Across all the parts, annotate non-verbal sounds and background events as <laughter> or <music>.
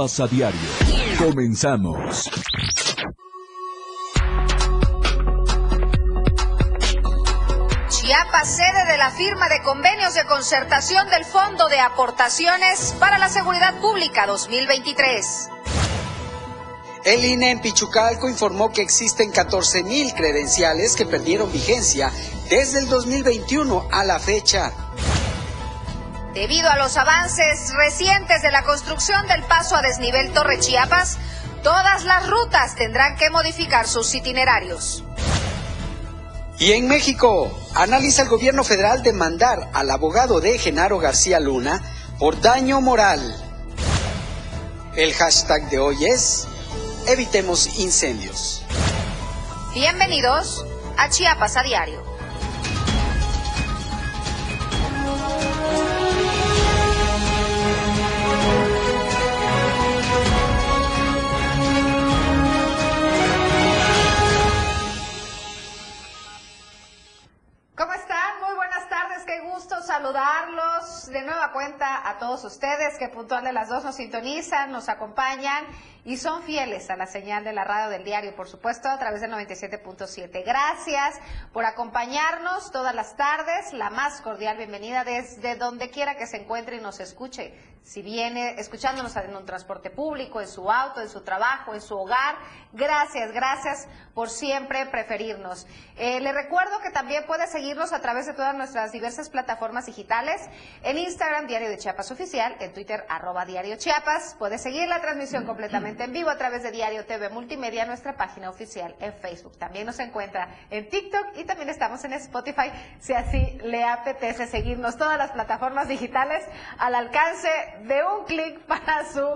Chiapas a diario. Comenzamos. Chiapas, sede de la firma de convenios de concertación del Fondo de Aportaciones para la Seguridad Pública 2023. El INE en Pichucalco informó que existen 14.000 credenciales que perdieron vigencia desde el 2021 a la fecha. Debido a los avances recientes de la construcción del paso a desnivel Torre Chiapas, todas las rutas tendrán que modificar sus itinerarios. Y en México, analiza el gobierno federal demandar al abogado de Genaro García Luna por daño moral. El hashtag de hoy es Evitemos incendios. Bienvenidos a Chiapas a Diario. Saludarlos de nueva cuenta a todos ustedes que puntual de las dos nos sintonizan, nos acompañan y son fieles a la señal de la radio del diario, por supuesto, a través del 97.7. Gracias por acompañarnos todas las tardes, la más cordial bienvenida desde donde quiera que se encuentre y nos escuche si viene escuchándonos en un transporte público, en su auto, en su trabajo, en su hogar. Gracias, gracias por siempre preferirnos. Eh, le recuerdo que también puede seguirnos a través de todas nuestras diversas plataformas digitales, en Instagram Diario de Chiapas Oficial, en Twitter arroba Diario Chiapas. Puede seguir la transmisión completamente en vivo a través de Diario TV Multimedia, nuestra página oficial en Facebook. También nos encuentra en TikTok y también estamos en Spotify, si así le apetece seguirnos todas las plataformas digitales al alcance de un clic <laughs> para su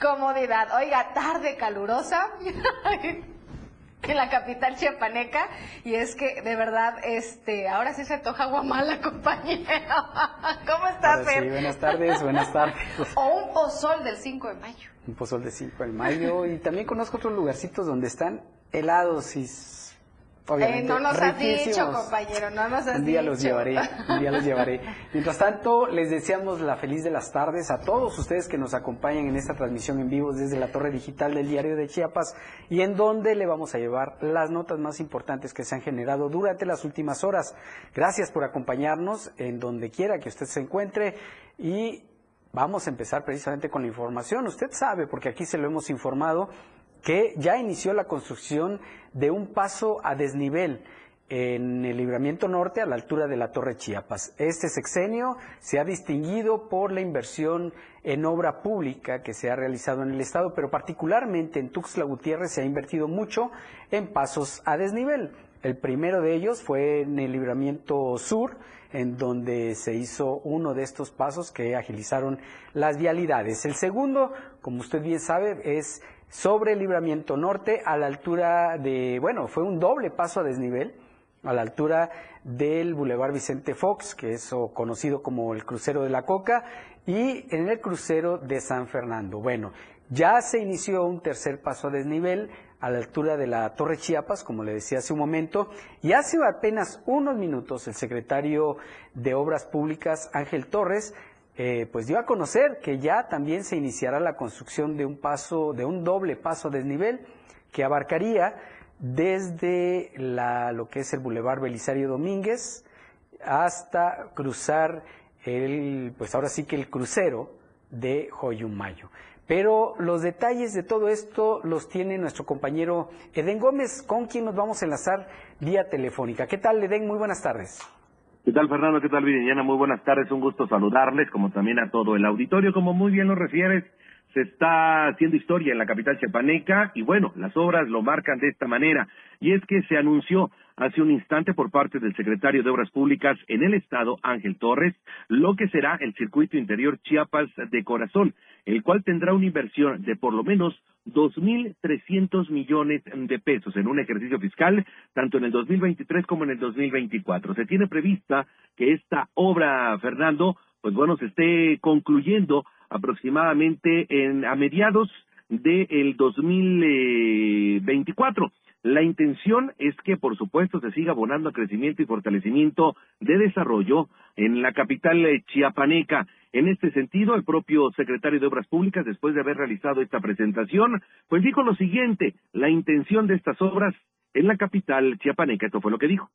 comodidad. Oiga, tarde calurosa. <laughs> En la capital chiapaneca. Y es que de verdad este ahora sí se toja Guamala <laughs> compañero ¿cómo estás Sí, buenas tardes buenas tardes. O un pozol del 5 de mayo un pozol del 5 de mayo y también conozco otros lugarcitos donde están helados y eh, no nos has dicho, compañero, no nos has un día dicho. los llevaré, un día los llevaré. Mientras tanto, les deseamos la feliz de las tardes a todos ustedes que nos acompañan en esta transmisión en vivo desde la torre digital del diario de Chiapas y en donde le vamos a llevar las notas más importantes que se han generado durante las últimas horas. Gracias por acompañarnos en donde quiera que usted se encuentre y vamos a empezar precisamente con la información. Usted sabe, porque aquí se lo hemos informado, que ya inició la construcción de un paso a desnivel en el libramiento norte a la altura de la Torre Chiapas. Este sexenio se ha distinguido por la inversión en obra pública que se ha realizado en el Estado, pero particularmente en Tuxtla Gutiérrez se ha invertido mucho en pasos a desnivel. El primero de ellos fue en el libramiento sur, en donde se hizo uno de estos pasos que agilizaron las vialidades. El segundo, como usted bien sabe, es sobre el libramiento norte a la altura de, bueno, fue un doble paso a desnivel, a la altura del Boulevard Vicente Fox, que es conocido como el crucero de la Coca, y en el crucero de San Fernando. Bueno, ya se inició un tercer paso a desnivel a la altura de la Torre Chiapas, como le decía hace un momento, y hace apenas unos minutos el secretario de Obras Públicas, Ángel Torres, eh, pues dio a conocer que ya también se iniciará la construcción de un paso, de un doble paso desnivel que abarcaría desde lo que es el Boulevard Belisario Domínguez hasta cruzar el, pues ahora sí que el crucero de Joyumayo. Pero los detalles de todo esto los tiene nuestro compañero Eden Gómez, con quien nos vamos a enlazar vía telefónica. ¿Qué tal, Eden? Muy buenas tardes. ¿Qué tal, Fernando? ¿Qué tal, Viridiana? Muy buenas tardes. Un gusto saludarles, como también a todo el auditorio. Como muy bien lo refieres, se está haciendo historia en la capital chiapaneca y bueno, las obras lo marcan de esta manera. Y es que se anunció hace un instante por parte del secretario de Obras Públicas en el Estado, Ángel Torres, lo que será el circuito interior Chiapas de Corazón, el cual tendrá una inversión de por lo menos 2.300 millones de pesos en un ejercicio fiscal, tanto en el 2023 como en el 2024. Se tiene prevista que esta obra, Fernando, pues bueno, se esté concluyendo aproximadamente en, a mediados del 2024. La intención es que, por supuesto, se siga abonando a crecimiento y fortalecimiento de desarrollo en la capital eh, chiapaneca. En este sentido, el propio secretario de Obras Públicas, después de haber realizado esta presentación, pues dijo lo siguiente, la intención de estas obras en la capital chiapaneca. Esto fue lo que dijo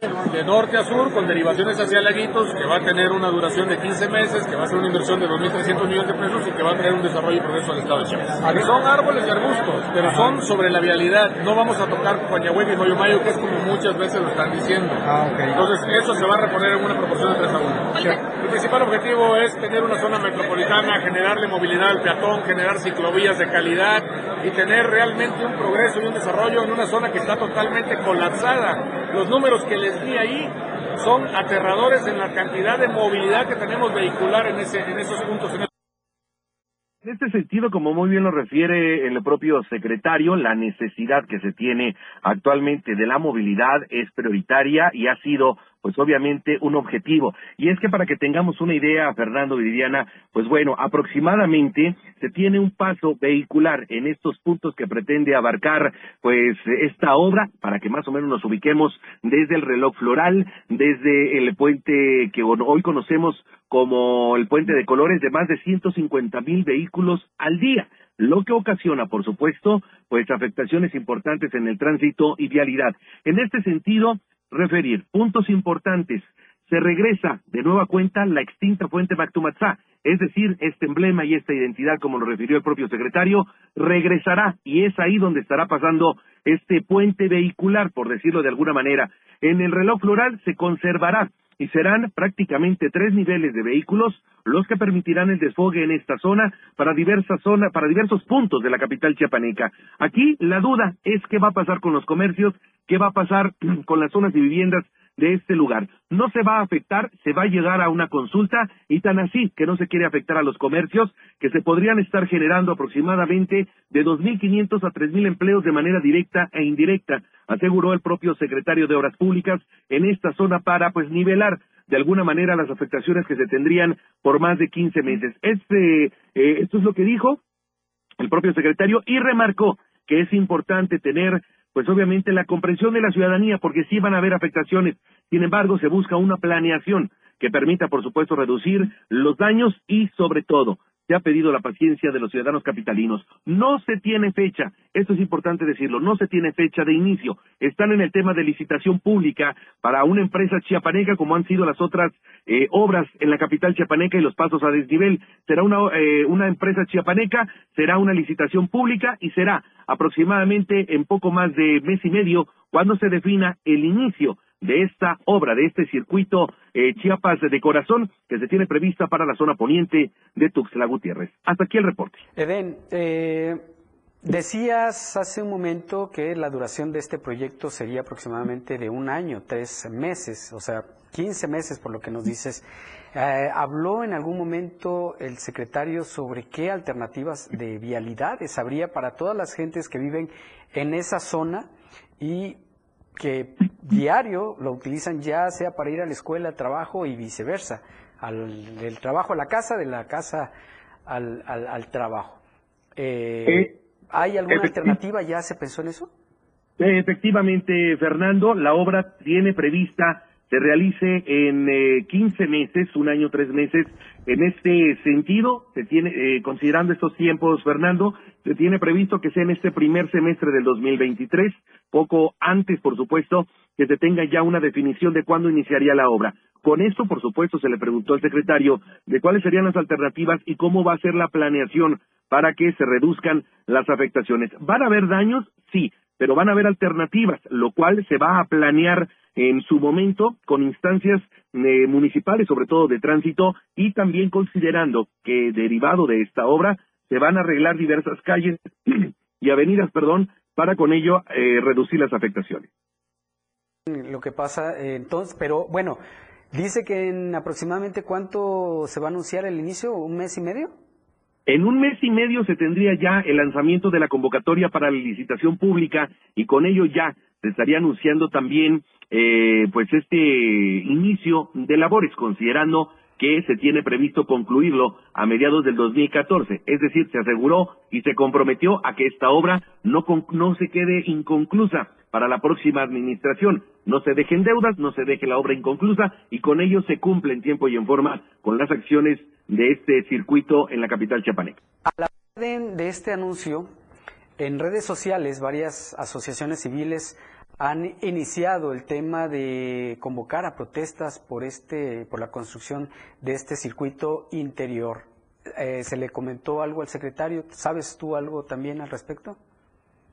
de norte a sur con derivaciones hacia Laguitos, que va a tener una duración de 15 meses, que va a ser una inversión de 2.300 millones de pesos y que va a traer un desarrollo y progreso al Estado de Chiapas. Son árboles y arbustos, pero son sobre la vialidad. No vamos a tocar Coañahueca y Mayo que es como muchas veces lo están diciendo. Ah, Entonces, eso se va a reponer en una proporción de 3 a 1. El principal objetivo es tener una zona metropolitana, generarle movilidad al peatón, generar ciclovías de calidad y tener realmente un progreso y un desarrollo en una zona que está totalmente colapsada. Los números que les di ahí son aterradores en la cantidad de movilidad que tenemos vehicular en, ese, en esos puntos. En este sentido, como muy bien lo refiere el propio secretario, la necesidad que se tiene actualmente de la movilidad es prioritaria y ha sido pues obviamente un objetivo. Y es que para que tengamos una idea, Fernando Viviana, pues bueno, aproximadamente se tiene un paso vehicular en estos puntos que pretende abarcar pues esta obra, para que más o menos nos ubiquemos desde el reloj floral, desde el puente que hoy conocemos como el puente de colores de más de 150 mil vehículos al día lo que ocasiona, por supuesto, pues afectaciones importantes en el tránsito y vialidad. En este sentido, referir puntos importantes. Se regresa de nueva cuenta la extinta fuente Mactumatzá, es decir, este emblema y esta identidad, como lo refirió el propio secretario, regresará y es ahí donde estará pasando este puente vehicular, por decirlo de alguna manera. En el reloj floral se conservará y serán prácticamente tres niveles de vehículos los que permitirán el desfogue en esta zona para diversas zonas, para diversos puntos de la capital chiapaneca. Aquí la duda es qué va a pasar con los comercios, qué va a pasar <clears throat> con las zonas de viviendas de este lugar. No se va a afectar, se va a llegar a una consulta y tan así que no se quiere afectar a los comercios que se podrían estar generando aproximadamente de 2.500 a 3.000 empleos de manera directa e indirecta, aseguró el propio secretario de Obras Públicas en esta zona para pues nivelar de alguna manera las afectaciones que se tendrían por más de 15 meses. Este, eh, esto es lo que dijo el propio secretario y remarcó que es importante tener pues obviamente la comprensión de la ciudadanía, porque sí van a haber afectaciones. Sin embargo, se busca una planeación que permita, por supuesto, reducir los daños y, sobre todo, se ha pedido la paciencia de los ciudadanos capitalinos. No se tiene fecha, esto es importante decirlo, no se tiene fecha de inicio. Están en el tema de licitación pública para una empresa chiapaneca como han sido las otras eh, obras en la capital chiapaneca y los pasos a desnivel. Será una, eh, una empresa chiapaneca, será una licitación pública y será aproximadamente en poco más de mes y medio cuando se defina el inicio de esta obra, de este circuito eh, Chiapas de corazón que se tiene prevista para la zona poniente de Tuxtla Gutiérrez. Hasta aquí el reporte. Eden, eh, decías hace un momento que la duración de este proyecto sería aproximadamente de un año, tres meses, o sea, 15 meses por lo que nos dices. Eh, ¿Habló en algún momento el secretario sobre qué alternativas de vialidades habría para todas las gentes que viven en esa zona y que diario lo utilizan ya sea para ir a la escuela, al trabajo y viceversa, al, del trabajo a la casa, de la casa al, al, trabajo. Eh, eh, ¿Hay alguna alternativa? ¿Ya se pensó en eso? Efectivamente, Fernando, la obra tiene prevista se realice en eh, 15 meses, un año, tres meses. En este sentido, se tiene, eh, considerando estos tiempos, Fernando, se tiene previsto que sea en este primer semestre del 2023, poco antes, por supuesto, que se tenga ya una definición de cuándo iniciaría la obra. Con esto, por supuesto, se le preguntó al secretario de cuáles serían las alternativas y cómo va a ser la planeación para que se reduzcan las afectaciones. ¿Van a haber daños? Sí, pero van a haber alternativas, lo cual se va a planear en su momento con instancias eh, municipales, sobre todo de tránsito, y también considerando que derivado de esta obra se van a arreglar diversas calles y avenidas, perdón, para con ello eh, reducir las afectaciones. Lo que pasa, eh, entonces, pero bueno, dice que en aproximadamente cuánto se va a anunciar el inicio, un mes y medio. En un mes y medio se tendría ya el lanzamiento de la convocatoria para la licitación pública y con ello ya se estaría anunciando también eh, pues este inicio de labores, considerando que se tiene previsto concluirlo a mediados del 2014. Es decir, se aseguró y se comprometió a que esta obra no, no se quede inconclusa para la próxima administración. No se dejen deudas, no se deje la obra inconclusa y con ello se cumple en tiempo y en forma con las acciones de este circuito en la capital chiapaneca. A la orden de este anuncio, en redes sociales varias asociaciones civiles han iniciado el tema de convocar a protestas por este por la construcción de este circuito interior. Eh, ¿Se le comentó algo al secretario? ¿Sabes tú algo también al respecto?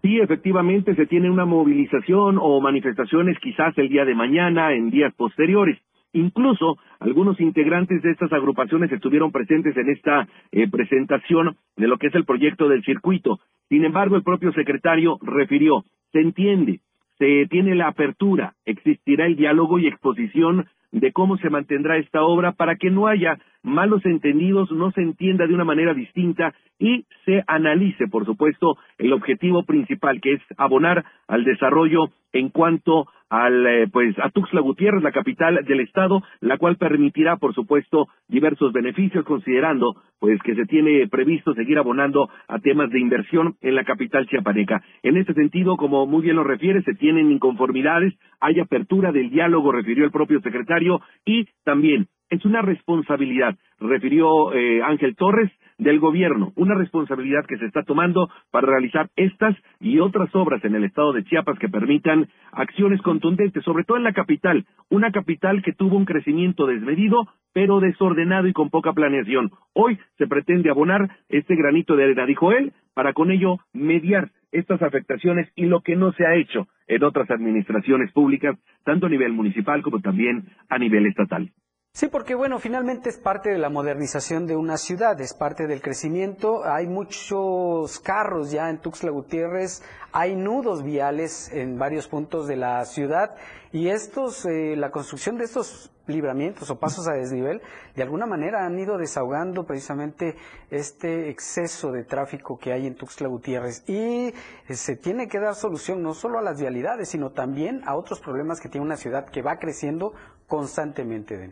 Sí, efectivamente se tiene una movilización o manifestaciones quizás el día de mañana, en días posteriores. Incluso algunos integrantes de estas agrupaciones estuvieron presentes en esta eh, presentación de lo que es el proyecto del circuito. Sin embargo, el propio secretario refirió, se entiende, se tiene la apertura, existirá el diálogo y exposición de cómo se mantendrá esta obra para que no haya malos entendidos, no se entienda de una manera distinta y se analice, por supuesto, el objetivo principal, que es abonar al desarrollo en cuanto al, eh, pues, a Tuxtla Gutiérrez, la capital del estado, la cual permitirá, por supuesto, diversos beneficios, considerando, pues, que se tiene previsto seguir abonando a temas de inversión en la capital chiapaneca. En este sentido, como muy bien lo refiere, se tienen inconformidades, hay apertura del diálogo, refirió el propio secretario, y también es una responsabilidad, refirió eh, Ángel Torres, del gobierno, una responsabilidad que se está tomando para realizar estas y otras obras en el estado de Chiapas que permitan acciones contundentes, sobre todo en la capital, una capital que tuvo un crecimiento desmedido, pero desordenado y con poca planeación. Hoy se pretende abonar este granito de arena, dijo él, para con ello mediar estas afectaciones y lo que no se ha hecho en otras administraciones públicas, tanto a nivel municipal como también a nivel estatal. Sí, porque bueno, finalmente es parte de la modernización de una ciudad, es parte del crecimiento. Hay muchos carros ya en Tuxtla Gutiérrez, hay nudos viales en varios puntos de la ciudad y estos, eh, la construcción de estos libramientos o pasos a desnivel, de alguna manera han ido desahogando precisamente este exceso de tráfico que hay en Tuxtla Gutiérrez y eh, se tiene que dar solución no solo a las vialidades, sino también a otros problemas que tiene una ciudad que va creciendo constantemente.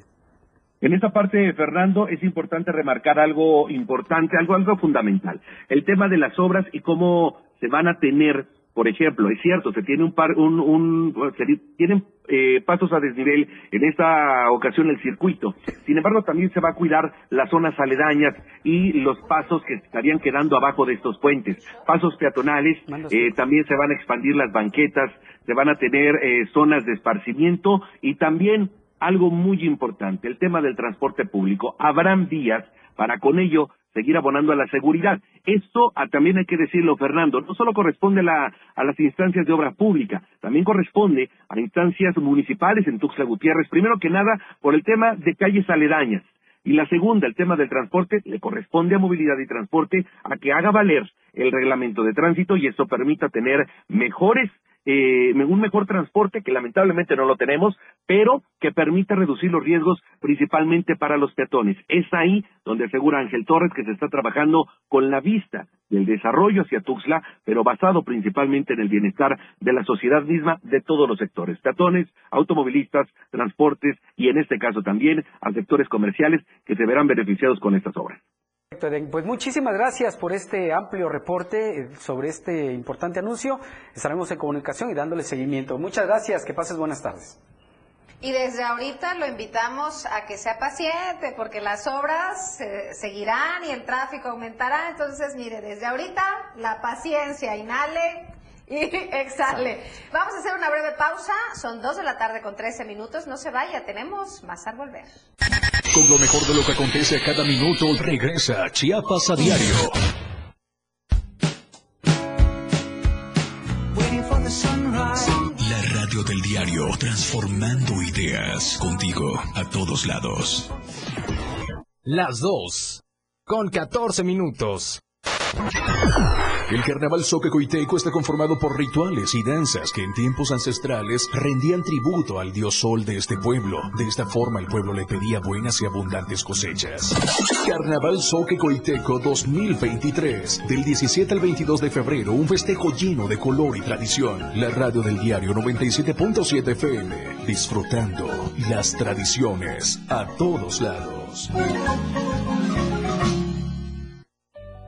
En esta parte, Fernando, es importante remarcar algo importante, algo, algo fundamental. El tema de las obras y cómo se van a tener, por ejemplo, es cierto, se tiene un par, un, un se tienen eh, pasos a desnivel en esta ocasión el circuito. Sin embargo, también se va a cuidar las zonas aledañas y los pasos que estarían quedando abajo de estos puentes. Pasos peatonales, eh, también se van a expandir las banquetas, se van a tener eh, zonas de esparcimiento y también algo muy importante, el tema del transporte público. Habrán vías para con ello seguir abonando a la seguridad. Esto ah, también hay que decirlo, Fernando, no solo corresponde a las instancias de obra pública, también corresponde a instancias municipales en Tuxtla Gutiérrez, primero que nada por el tema de calles aledañas. Y la segunda, el tema del transporte, le corresponde a movilidad y transporte a que haga valer el reglamento de tránsito y esto permita tener mejores eh, un mejor transporte, que lamentablemente no lo tenemos, pero que permita reducir los riesgos principalmente para los peatones. Es ahí donde asegura Ángel Torres que se está trabajando con la vista del desarrollo hacia Tuxtla, pero basado principalmente en el bienestar de la sociedad misma de todos los sectores, peatones, automovilistas, transportes y en este caso también a sectores comerciales que se verán beneficiados con estas obras. Pues muchísimas gracias por este amplio reporte eh, sobre este importante anuncio. Estaremos en comunicación y dándole seguimiento. Muchas gracias, que pases buenas tardes. Y desde ahorita lo invitamos a que sea paciente, porque las obras eh, seguirán y el tráfico aumentará. Entonces, mire, desde ahorita la paciencia, inhale y <laughs> exhale. Vamos a hacer una breve pausa. Son dos de la tarde con 13 minutos. No se vaya, tenemos más al volver. Con lo mejor de lo que acontece a cada minuto, regresa Chiapas a diario. La radio del diario, transformando ideas contigo a todos lados. Las dos, con 14 minutos. El carnaval Coiteco está conformado por rituales y danzas que en tiempos ancestrales rendían tributo al dios sol de este pueblo. De esta forma el pueblo le pedía buenas y abundantes cosechas. Carnaval Coiteco 2023. Del 17 al 22 de febrero, un festejo lleno de color y tradición. La radio del diario 97.7 FM. Disfrutando las tradiciones a todos lados.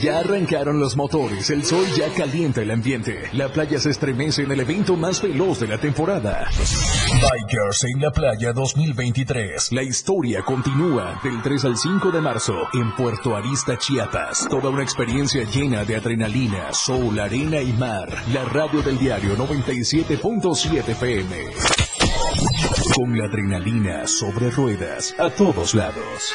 Ya arrancaron los motores, el sol ya calienta el ambiente, la playa se estremece en el evento más veloz de la temporada. Bikers en la playa 2023. La historia continúa del 3 al 5 de marzo en Puerto Arista, Chiapas. Toda una experiencia llena de adrenalina, sol, arena y mar. La radio del diario 97.7 FM. Con la adrenalina sobre ruedas a todos lados.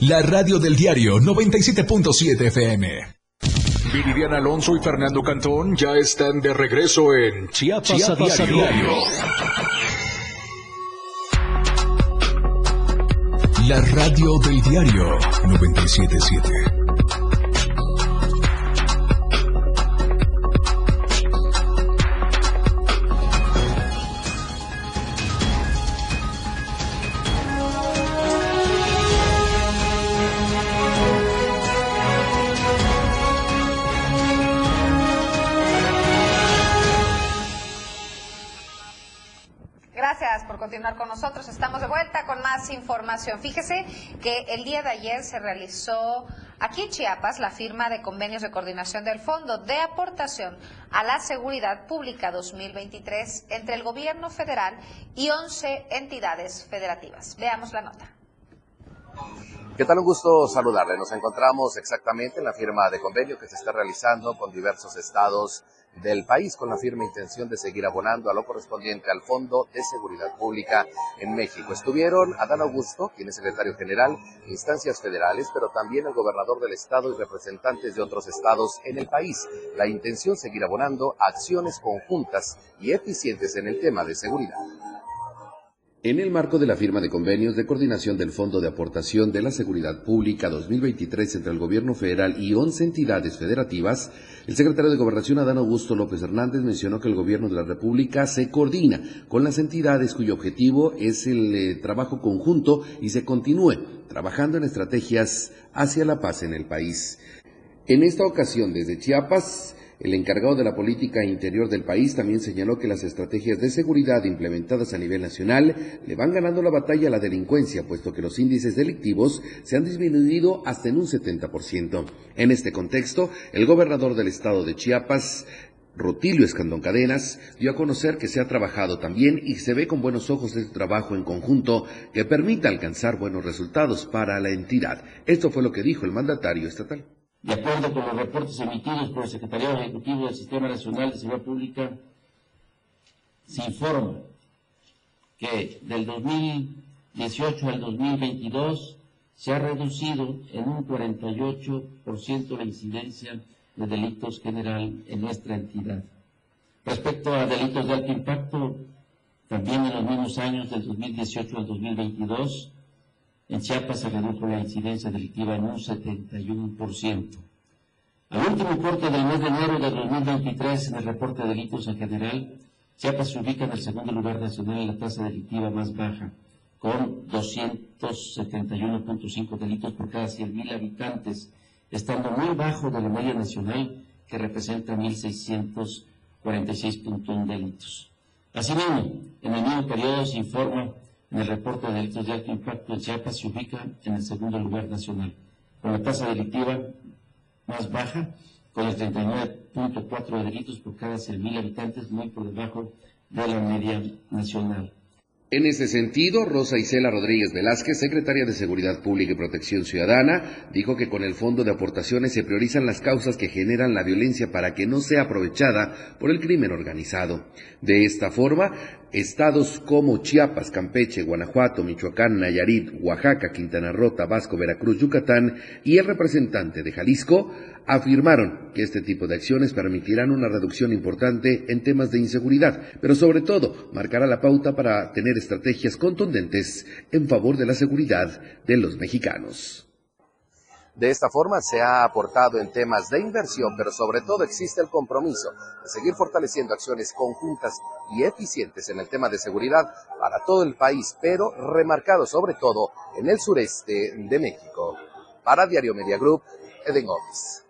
La radio del diario 97.7 FM. Viridiana Alonso y Fernando Cantón ya están de regreso en Chiapas, Chiapas a a diario. diario. La radio del diario 977. Con nosotros. Estamos de vuelta con más información. Fíjese que el día de ayer se realizó aquí en Chiapas la firma de convenios de coordinación del Fondo de Aportación a la Seguridad Pública 2023 entre el Gobierno Federal y 11 entidades federativas. Veamos la nota. ¿Qué tal? Un gusto saludarle. Nos encontramos exactamente en la firma de convenio que se está realizando con diversos estados del país con la firme intención de seguir abonando a lo correspondiente al Fondo de Seguridad Pública en México. Estuvieron Adán Augusto, quien es secretario general, instancias federales, pero también el gobernador del estado y representantes de otros estados en el país. La intención seguir abonando acciones conjuntas y eficientes en el tema de seguridad. En el marco de la firma de convenios de coordinación del Fondo de Aportación de la Seguridad Pública 2023 entre el Gobierno Federal y 11 entidades federativas, el secretario de Gobernación Adán Augusto López Hernández mencionó que el Gobierno de la República se coordina con las entidades cuyo objetivo es el eh, trabajo conjunto y se continúe trabajando en estrategias hacia la paz en el país. En esta ocasión, desde Chiapas, el encargado de la política interior del país también señaló que las estrategias de seguridad implementadas a nivel nacional le van ganando la batalla a la delincuencia, puesto que los índices delictivos se han disminuido hasta en un 70%. En este contexto, el gobernador del estado de Chiapas, Rutilio Escandón Cadenas dio a conocer que se ha trabajado también y se ve con buenos ojos este trabajo en conjunto que permita alcanzar buenos resultados para la entidad. Esto fue lo que dijo el mandatario estatal. De acuerdo con los reportes emitidos por el Secretariado Ejecutivo del Sistema Nacional de Seguridad Pública, se informa que del 2018 al 2022 se ha reducido en un 48% la incidencia de delitos general en nuestra entidad. Respecto a delitos de alto impacto, también en los mismos años del 2018 al 2022, en Chiapas se redujo la incidencia delictiva en un 71%. Al último corte del mes de enero de 2023, en el reporte de delitos en general, Chiapas se ubica en el segundo lugar nacional en la tasa delictiva más baja, con 271.5 delitos por cada 100.000 habitantes, estando muy bajo de la media nacional, que representa 1.646.1 delitos. Asimismo, en el mismo periodo se informa en el reporte de delitos de alto impacto Chiapas se ubica en el segundo lugar nacional, con la tasa delictiva más baja, con el 39.4 de delitos por cada 100.000 habitantes, muy por debajo de la media nacional. En ese sentido, Rosa Isela Rodríguez Velázquez, secretaria de Seguridad Pública y Protección Ciudadana, dijo que con el fondo de aportaciones se priorizan las causas que generan la violencia para que no sea aprovechada por el crimen organizado. De esta forma, estados como Chiapas, Campeche, Guanajuato, Michoacán, Nayarit, Oaxaca, Quintana Roo, Tabasco, Veracruz, Yucatán y el representante de Jalisco afirmaron que este tipo de acciones permitirán una reducción importante en temas de inseguridad, pero sobre todo marcará la pauta para tener estrategias contundentes en favor de la seguridad de los mexicanos. De esta forma se ha aportado en temas de inversión, pero sobre todo existe el compromiso de seguir fortaleciendo acciones conjuntas y eficientes en el tema de seguridad para todo el país, pero remarcado sobre todo en el sureste de México. Para Diario Media Group, Eden Gómez.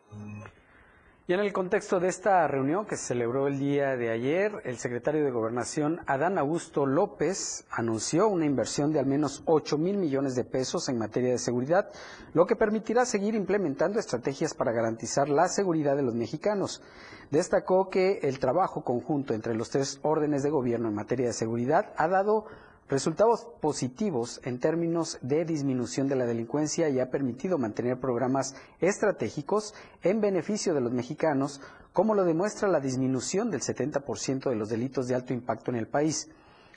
Y en el contexto de esta reunión que se celebró el día de ayer, el secretario de Gobernación, Adán Augusto López, anunció una inversión de al menos 8 mil millones de pesos en materia de seguridad, lo que permitirá seguir implementando estrategias para garantizar la seguridad de los mexicanos. Destacó que el trabajo conjunto entre los tres órdenes de gobierno en materia de seguridad ha dado resultados positivos en términos de disminución de la delincuencia y ha permitido mantener programas estratégicos en beneficio de los mexicanos, como lo demuestra la disminución del 70% de los delitos de alto impacto en el país.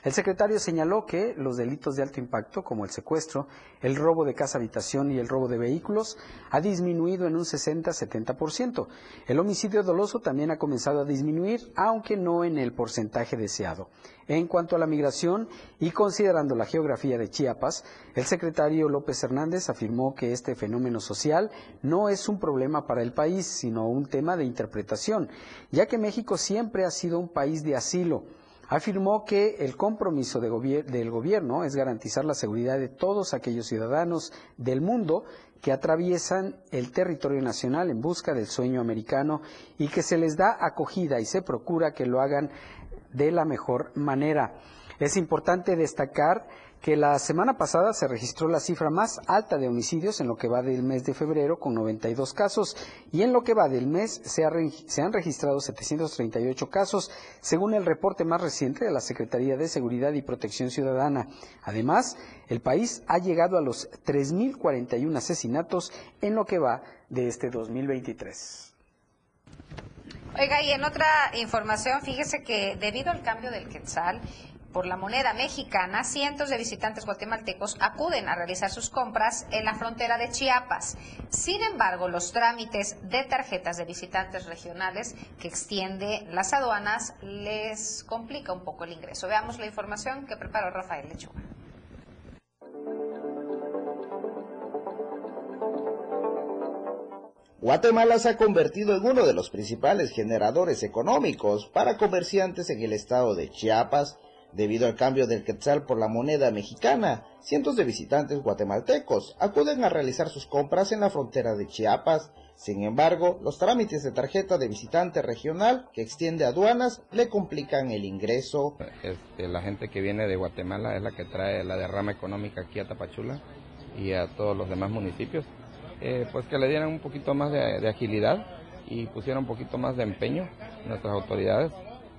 El secretario señaló que los delitos de alto impacto, como el secuestro, el robo de casa habitación y el robo de vehículos, ha disminuido en un 60-70%. El homicidio doloso también ha comenzado a disminuir, aunque no en el porcentaje deseado. En cuanto a la migración y considerando la geografía de Chiapas, el secretario López Hernández afirmó que este fenómeno social no es un problema para el país, sino un tema de interpretación, ya que México siempre ha sido un país de asilo afirmó que el compromiso del gobierno es garantizar la seguridad de todos aquellos ciudadanos del mundo que atraviesan el territorio nacional en busca del sueño americano y que se les da acogida y se procura que lo hagan de la mejor manera. Es importante destacar que la semana pasada se registró la cifra más alta de homicidios en lo que va del mes de febrero con 92 casos y en lo que va del mes se, han registrado 738 casos según el reporte más reciente de la Secretaría de Seguridad y Protección Ciudadana. Además, el país ha llegado a los 3.041 asesinatos en lo que va de este 2023. Oiga, y en otra información, fíjese que debido al cambio del quetzal, por la moneda mexicana, cientos de visitantes guatemaltecos acuden a realizar sus compras en la frontera de Chiapas. Sin embargo, los trámites de tarjetas de visitantes regionales que extiende las aduanas les complica un poco el ingreso. Veamos la información que preparó Rafael Lechuga. Guatemala se ha convertido en uno de los principales generadores económicos para comerciantes en el estado de Chiapas, Debido al cambio del quetzal por la moneda mexicana, cientos de visitantes guatemaltecos acuden a realizar sus compras en la frontera de Chiapas. Sin embargo, los trámites de tarjeta de visitante regional que extiende aduanas le complican el ingreso. Este, la gente que viene de Guatemala es la que trae la derrama económica aquí a Tapachula y a todos los demás municipios. Eh, pues que le dieran un poquito más de, de agilidad y pusieran un poquito más de empeño nuestras autoridades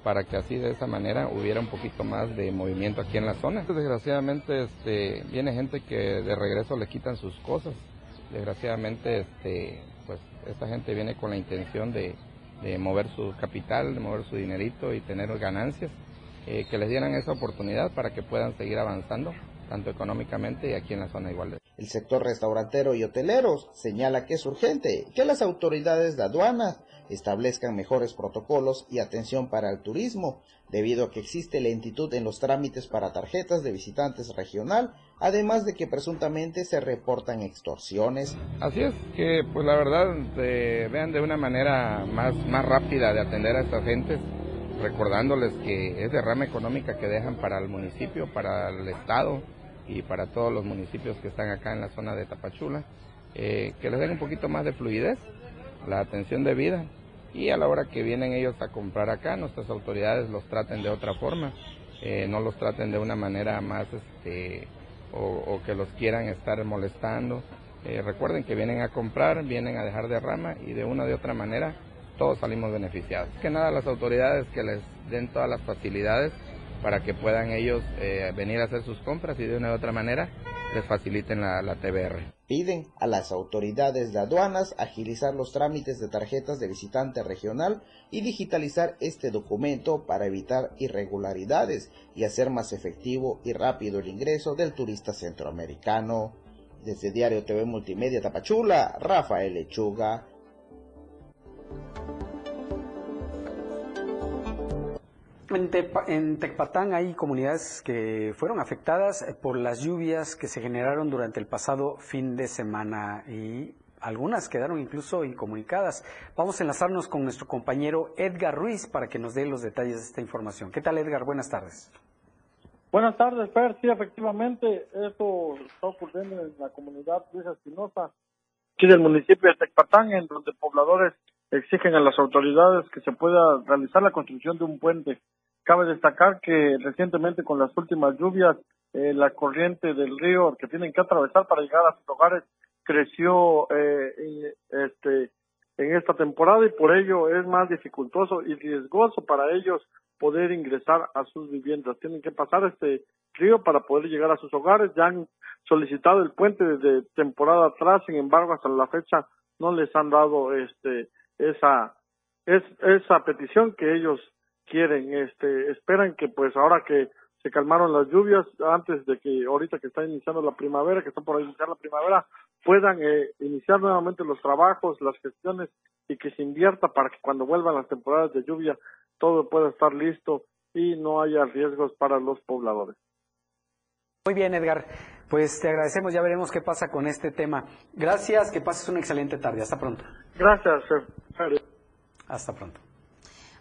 para que así de esa manera hubiera un poquito más de movimiento aquí en la zona. Desgraciadamente este, viene gente que de regreso le quitan sus cosas. Desgraciadamente este, pues esta gente viene con la intención de, mover su capital, de mover su dinerito y tener ganancias. Eh, que les dieran esa oportunidad para que puedan seguir avanzando tanto económicamente y aquí en la zona igual. El sector restaurantero y hoteleros señala que es urgente que las autoridades de aduanas establezcan mejores protocolos y atención para el turismo, debido a que existe lentitud en los trámites para tarjetas de visitantes regional, además de que presuntamente se reportan extorsiones. Así es, que pues la verdad vean de una manera más, más rápida de atender a estas gentes, recordándoles que es derrama económica que dejan para el municipio, para el estado y para todos los municipios que están acá en la zona de Tapachula, eh, que les den un poquito más de fluidez la atención debida y a la hora que vienen ellos a comprar acá, nuestras autoridades los traten de otra forma, eh, no los traten de una manera más este, o, que los quieran estar molestando. Eh, recuerden que vienen a comprar, vienen a dejar de rama y de una de otra manera todos salimos beneficiados. Que nada, las autoridades que les den todas las facilidades para que puedan ellos eh, venir a hacer sus compras y de una u otra manera les faciliten la, la TBR. Piden a las autoridades de aduanas agilizar los trámites de tarjetas de visitante regional y digitalizar este documento para evitar irregularidades y hacer más efectivo y rápido el ingreso del turista centroamericano. Desde Diario TV Multimedia Tapachula, Rafael Lechuga. En, Tecpatán hay comunidades que fueron afectadas eh, por las lluvias que se generaron durante el pasado fin de semana y algunas quedaron incluso incomunicadas. Vamos a enlazarnos con nuestro compañero Edgar Ruiz para que nos dé los detalles de esta información. ¿Qué tal Edgar? Buenas tardes. Buenas tardes, Per. Sí, efectivamente, esto está ocurriendo en la comunidad Luisa Espinosa, aquí del municipio de Tecpatán, en donde pobladores exigen a las autoridades que se pueda realizar la construcción de un puente. Cabe destacar que recientemente con las últimas lluvias, eh, la corriente del río que tienen que atravesar para llegar a sus hogares creció eh, este, en esta temporada y por ello es más dificultoso y riesgoso para ellos poder ingresar a sus viviendas. Tienen que pasar este río para poder llegar a sus hogares. Ya han solicitado el puente desde temporada atrás, sin embargo, hasta la fecha no les han dado este esa es esa petición que ellos quieren este esperan que pues ahora que se calmaron las lluvias antes de que ahorita que está iniciando la primavera que está por iniciar la primavera puedan eh, iniciar nuevamente los trabajos las gestiones y que se invierta para que cuando vuelvan las temporadas de lluvia todo pueda estar listo y no haya riesgos para los pobladores. Muy bien Edgar pues te agradecemos, ya veremos qué pasa con este tema. Gracias, que pases una excelente tarde. Hasta pronto. Gracias. Hasta pronto.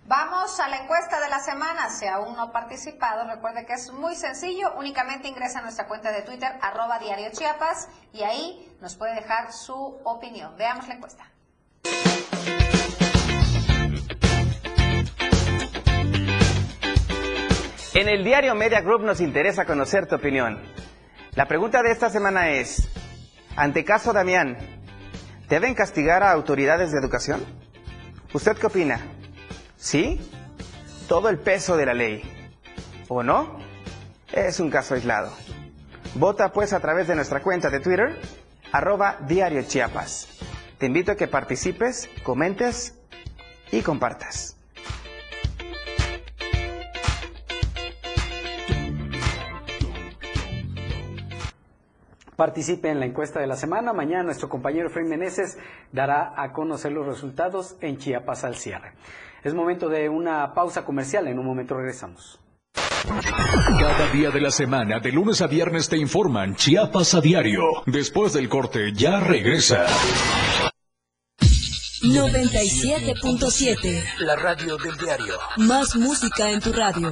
Vamos a la encuesta de la semana. Si aún no ha participado, recuerde que es muy sencillo. Únicamente ingresa a nuestra cuenta de Twitter, arroba diario Chiapas, y ahí nos puede dejar su opinión. Veamos la encuesta. En el diario Media Group nos interesa conocer tu opinión. La pregunta de esta semana es, ante caso Damián, ¿deben castigar a autoridades de educación? ¿Usted qué opina? ¿Sí? Todo el peso de la ley. ¿O no? Es un caso aislado. Vota pues a través de nuestra cuenta de Twitter, arroba diario Chiapas. Te invito a que participes, comentes y compartas. Participe en la encuesta de la semana. Mañana nuestro compañero Efraín Meneses dará a conocer los resultados en Chiapas al cierre. Es momento de una pausa comercial. En un momento regresamos. Cada día de la semana, de lunes a viernes, te informan Chiapas a diario. Después del corte, ya regresa. 97.7 La radio del diario. Más música en tu radio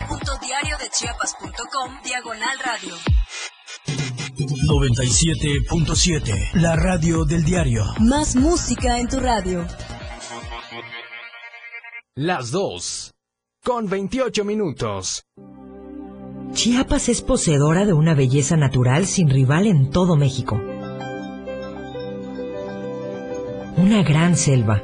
www.diariodechiapas.com Diagonal Radio. 97.7 La radio del diario. Más música en tu radio. Las 2. Con 28 minutos. Chiapas es poseedora de una belleza natural sin rival en todo México. Una gran selva,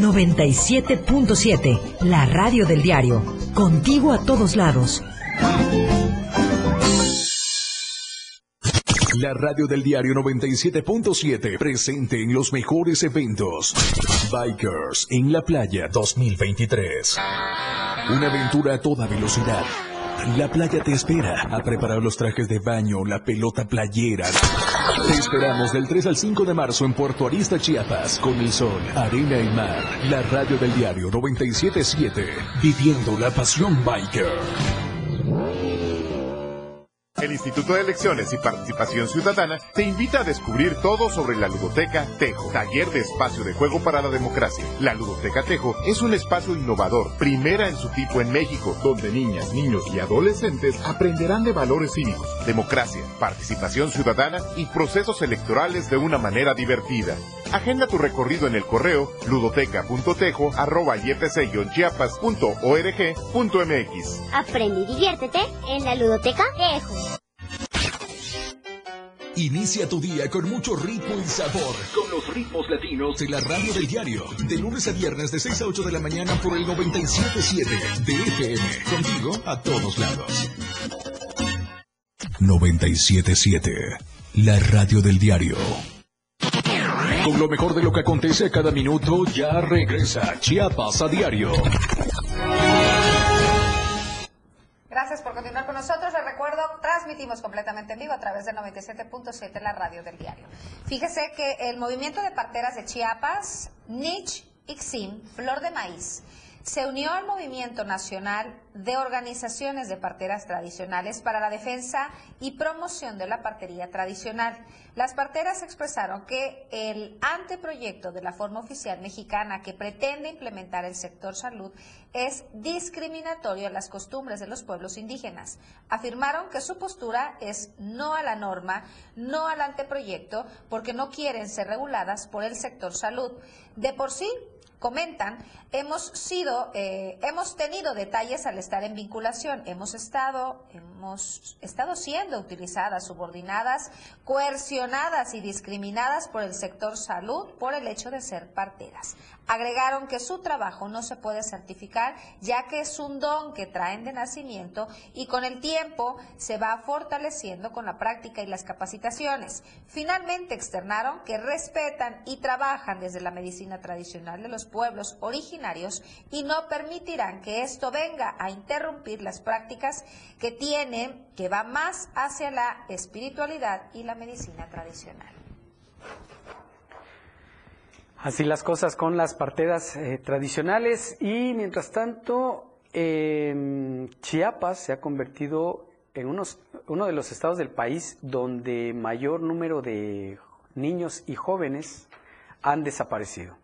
97.7, la radio del diario. Contigo a todos lados. La radio del diario 97.7, presente en los mejores eventos. Bikers en la playa 2023. Una aventura a toda velocidad La playa te espera. A preparar los trajes de baño, la pelota playera. Te esperamos del 3 al 5 de marzo en Puerto Arista, Chiapas, con el sol, arena y mar. La radio del diario 977, viviendo la pasión biker. El Instituto de Elecciones y Participación Ciudadana te invita a descubrir todo sobre la Ludoteca Tejo, taller de espacio de juego para la democracia. La Ludoteca Tejo es un espacio innovador, primera en su tipo en México, donde niñas, niños y adolescentes aprenderán de valores cívicos, democracia, participación ciudadana y procesos electorales de una manera divertida. Agenda tu recorrido en el correo ludoteca.tejo.chiapas.org.mx. Aprende y diviértete en la Ludoteca Tejo. Inicia tu día con mucho ritmo y sabor. Con los ritmos latinos de la radio del diario. De lunes a viernes de 6 a 8 de la mañana por el 97.7 de FM. Contigo a todos lados. 97.7. La radio del diario. Con lo mejor de lo que acontece a cada minuto, ya regresa Chiapas a diario. Gracias por continuar con nosotros. Les recuerdo, transmitimos completamente en vivo a través del 97.7 la radio del diario. Fíjese que el movimiento de parteras de Chiapas, Nich Ixim, Flor de Maíz, se unió al movimiento nacional de organizaciones de parteras tradicionales para la defensa y promoción de la partería tradicional. Las parteras expresaron que el anteproyecto de la forma oficial mexicana que pretende implementar el sector salud es discriminatorio a las costumbres de los pueblos indígenas. Afirmaron que su postura es no a la norma, no al anteproyecto, porque no quieren ser reguladas por el sector salud. De por sí, comentan, hemos sido, eh, hemos tenido detalles al estar en vinculación, hemos estado, hemos estado siendo utilizadas, subordinadas, coercionadas y discriminadas por el sector salud por el hecho de ser parteras. Agregaron que su trabajo no se puede certificar ya que es un don que traen de nacimiento y con el tiempo se va fortaleciendo con la práctica y las capacitaciones. Finalmente externaron que respetan y trabajan desde la medicina tradicional de los pueblos originarios y no permitirán que esto venga a interrumpir las prácticas que tienen, que va más hacia la espiritualidad y la medicina tradicional. Así las cosas con las parteras eh, tradicionales y mientras tanto eh, Chiapas se ha convertido en uno de los estados del país donde mayor número de niños y jóvenes han desaparecido.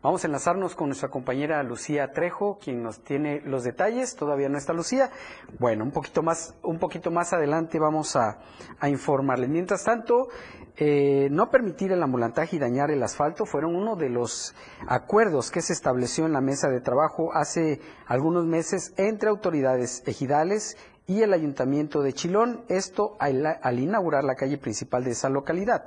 Vamos a enlazarnos con nuestra compañera Lucía Trejo, quien nos tiene los detalles. Todavía no está Lucía. Bueno, un poquito más, un poquito más adelante vamos a, a informarles. Mientras tanto, eh, no permitir el ambulantaje y dañar el asfalto fueron uno de los acuerdos que se estableció en la mesa de trabajo hace algunos meses entre autoridades ejidales y el ayuntamiento de Chilón, esto al, al inaugurar la calle principal de esa localidad.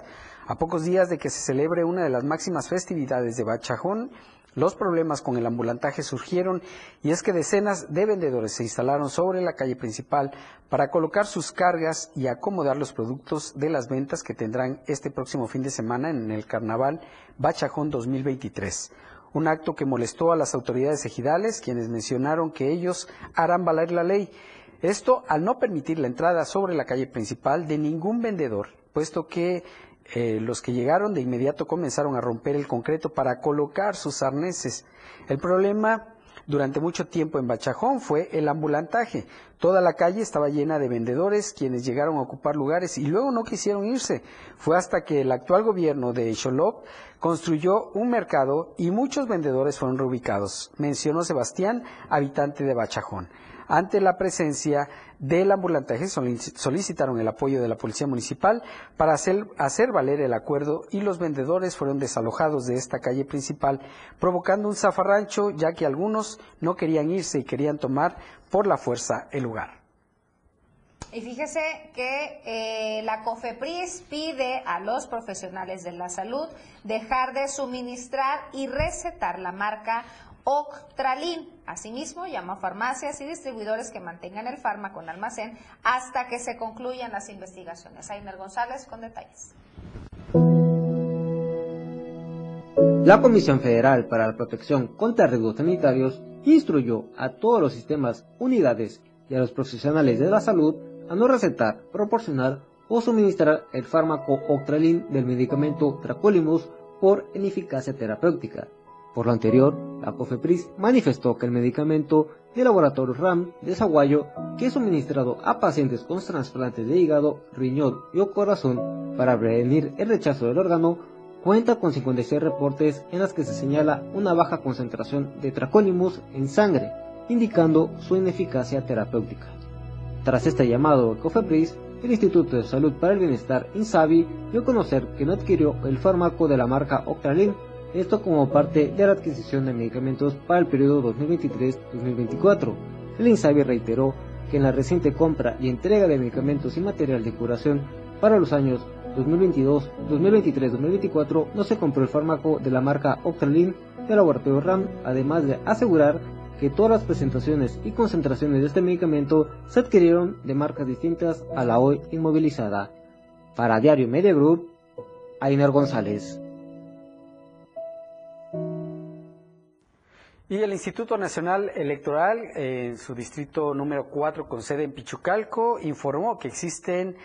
A pocos días de que se celebre una de las máximas festividades de Bachajón, los problemas con el ambulantaje surgieron y es que decenas de vendedores se instalaron sobre la calle principal para colocar sus cargas y acomodar los productos de las ventas que tendrán este próximo fin de semana en el Carnaval Bachajón 2023. Un acto que molestó a las autoridades ejidales, quienes mencionaron que ellos harán valer la ley. Esto al no permitir la entrada sobre la calle principal de ningún vendedor, puesto que eh, los que llegaron de inmediato comenzaron a romper el concreto para colocar sus arneses. El problema durante mucho tiempo en Bachajón fue el ambulantaje. Toda la calle estaba llena de vendedores quienes llegaron a ocupar lugares y luego no quisieron irse. Fue hasta que el actual gobierno de Xolop construyó un mercado y muchos vendedores fueron reubicados, mencionó Sebastián, habitante de Bachajón. Ante la presencia del ambulantaje solicitaron el apoyo de la Policía Municipal para hacer, valer el acuerdo y los vendedores fueron desalojados de esta calle principal, provocando un zafarrancho ya que algunos no querían irse y querían tomar por la fuerza el lugar. Y fíjese que eh, la COFEPRIS pide a los profesionales de la salud dejar de suministrar y recetar la marca Octralin. Asimismo, llama a farmacias y distribuidores que mantengan el fármaco en almacén hasta que se concluyan las investigaciones. Ainer González con detalles. La Comisión Federal para la Protección contra Riesgos Sanitarios instruyó a todos los sistemas, unidades y a los profesionales de la salud a no recetar, proporcionar o suministrar el fármaco Octralin del medicamento Tracolimus por ineficacia terapéutica. Por lo anterior, la COFEPRIS manifestó que el medicamento de laboratorio RAM de Zaguayo, que es suministrado a pacientes con trasplantes de hígado, riñón y o corazón para prevenir el rechazo del órgano, cuenta con 56 reportes en las que se señala una baja concentración de Tracolimus en sangre, indicando su ineficacia terapéutica. Tras este llamado de COFEPRIS, el Instituto de Salud para el Bienestar INSABI dio a conocer que no adquirió el fármaco de la marca Octralin, esto como parte de la adquisición de medicamentos para el periodo 2023-2024. El reiteró que en la reciente compra y entrega de medicamentos y material de curación para los años 2022, 2023, 2024 no se compró el fármaco de la marca Octralin del laboratorio RAM, además de asegurar que todas las presentaciones y concentraciones de este medicamento se adquirieron de marcas distintas a la hoy inmovilizada. Para Diario Media Group, Ainer González. Y el Instituto Nacional Electoral, en su distrito número 4 con sede en Pichucalco, informó que existen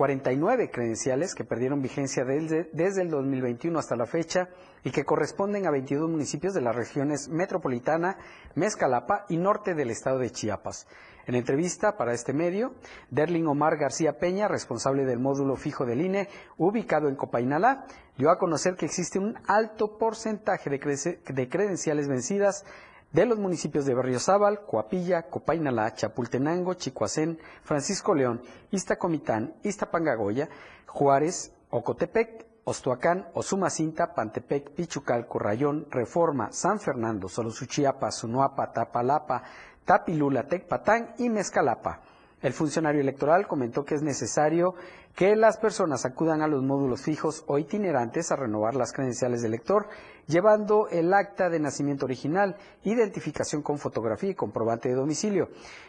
14.549 credenciales que perdieron vigencia desde, desde, el 2021 hasta la fecha y que corresponden a 22 municipios de las regiones metropolitana, Mezcalapa y norte del estado de Chiapas. En entrevista para este medio, Derling Omar García Peña, responsable del módulo fijo del INE, ubicado en Copainalá, dio a conocer que existe un alto porcentaje de credenciales vencidas de los municipios de Berriozábal, Coapilla, Copainalá, Chapultenango, Chicoacén, Francisco León, Iztacomitán, Iztapangagoya, Juárez, Ocotepec, Ostoacán, Osumacinta, Pantepec, Pichucalco, Rayón, Reforma, San Fernando, Solosuchiapa, Sunuapa, Tapalapa, Tapilula, Tecpatán y Mezcalapa. El funcionario electoral comentó que es necesario que las personas acudan a los módulos fijos o itinerantes a renovar las credenciales del elector, llevando el acta de nacimiento original, identificación con fotografía y comprobante de domicilio.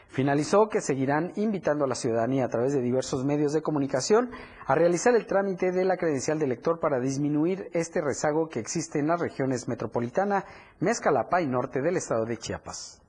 Finalizó que seguirán invitando a la ciudadanía a través de diversos medios de comunicación a realizar el trámite de la credencial de elector para disminuir este rezago que existe en las regiones metropolitana, Mezcalapa y norte del estado de Chiapas.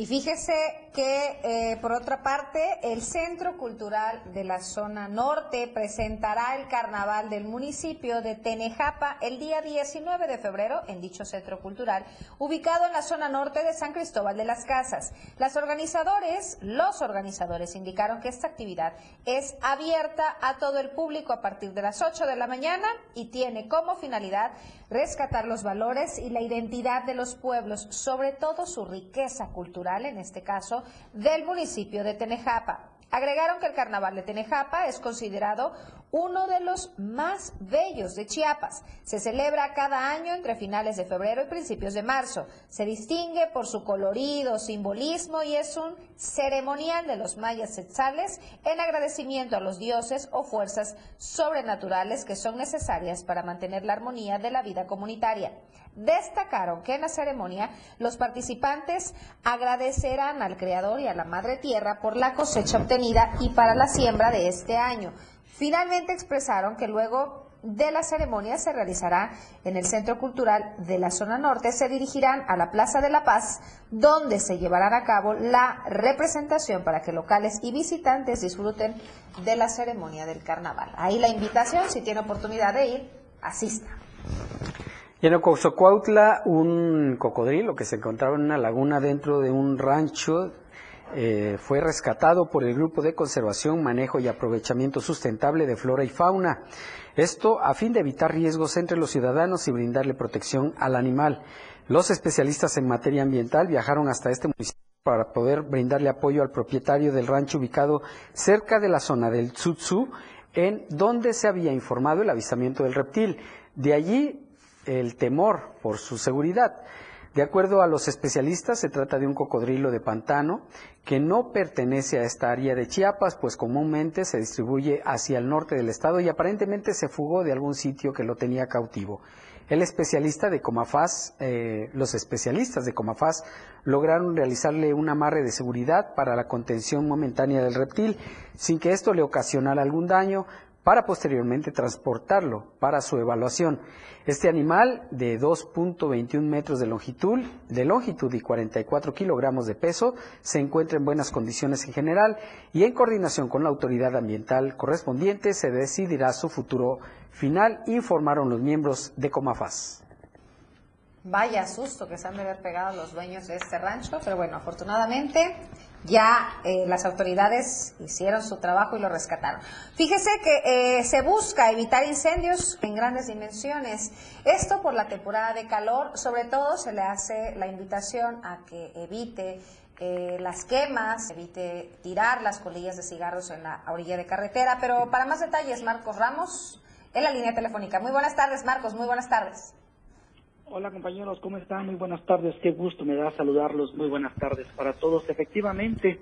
Y fíjese que, eh, por otra parte, el Centro Cultural de la Zona Norte presentará el carnaval del municipio de Tenejapa el día 19 de febrero en dicho centro cultural, ubicado en la zona norte de San Cristóbal de las Casas. Las organizadores, los organizadores indicaron que esta actividad es abierta a todo el público a partir de las 8 de la mañana y tiene como finalidad rescatar los valores y la identidad de los pueblos, sobre todo su riqueza cultural, en este caso, del municipio de Tenejapa. Agregaron que el carnaval de Tenejapa es considerado uno de los más bellos de Chiapas. Se celebra cada año entre finales de febrero y principios de marzo. Se distingue por su colorido, simbolismo y es un ceremonial de los mayas setzales en agradecimiento a los dioses o fuerzas sobrenaturales que son necesarias para mantener la armonía de la vida comunitaria. Destacaron que en la ceremonia los participantes agradecerán al Creador y a la Madre Tierra por la cosecha obtenida y para la siembra de este año. Finalmente expresaron que luego de la ceremonia se realizará en el Centro Cultural de la Zona Norte. Se dirigirán a la Plaza de la Paz, donde se llevará a cabo la representación para que locales y visitantes disfruten de la ceremonia del carnaval. Ahí la invitación, si tiene oportunidad de ir, asista. Y en Ocosocuautla, un cocodrilo que se encontraba en una laguna dentro de un rancho eh, fue rescatado por el Grupo de Conservación, Manejo y Aprovechamiento Sustentable de Flora y Fauna. Esto a fin de evitar riesgos entre los ciudadanos y brindarle protección al animal. Los especialistas en materia ambiental viajaron hasta este municipio para poder brindarle apoyo al propietario del rancho ubicado cerca de la zona del Tsutsu, en donde se había informado el avisamiento del reptil. De allí el temor por su seguridad. De acuerdo a los especialistas, se trata de un cocodrilo de pantano que no pertenece a esta área de Chiapas, pues comúnmente se distribuye hacia el norte del estado y aparentemente se fugó de algún sitio que lo tenía cautivo. El especialista de Comafaz, eh, los especialistas de Comafaz lograron realizarle un amarre de seguridad para la contención momentánea del reptil, sin que esto le ocasionara algún daño, para posteriormente transportarlo para su evaluación. Este animal de 2.21 metros de longitud, de longitud y 44 kilogramos de peso se encuentra en buenas condiciones en general y en coordinación con la autoridad ambiental correspondiente se decidirá su futuro final, informaron los miembros de Comafaz. Vaya susto que se han de haber pegado los dueños de este rancho, pero bueno, afortunadamente ya eh, las autoridades hicieron su trabajo y lo rescataron. Fíjese que eh, se busca evitar incendios en grandes dimensiones. Esto por la temporada de calor, sobre todo se le hace la invitación a que evite eh, las quemas, evite tirar las colillas de cigarros en la orilla de carretera. Pero para más detalles, Marcos Ramos, en la línea telefónica. Muy buenas tardes, Marcos, muy buenas tardes. Hola compañeros, ¿cómo están? Muy buenas tardes, qué gusto me da saludarlos. Muy buenas tardes para todos. Efectivamente,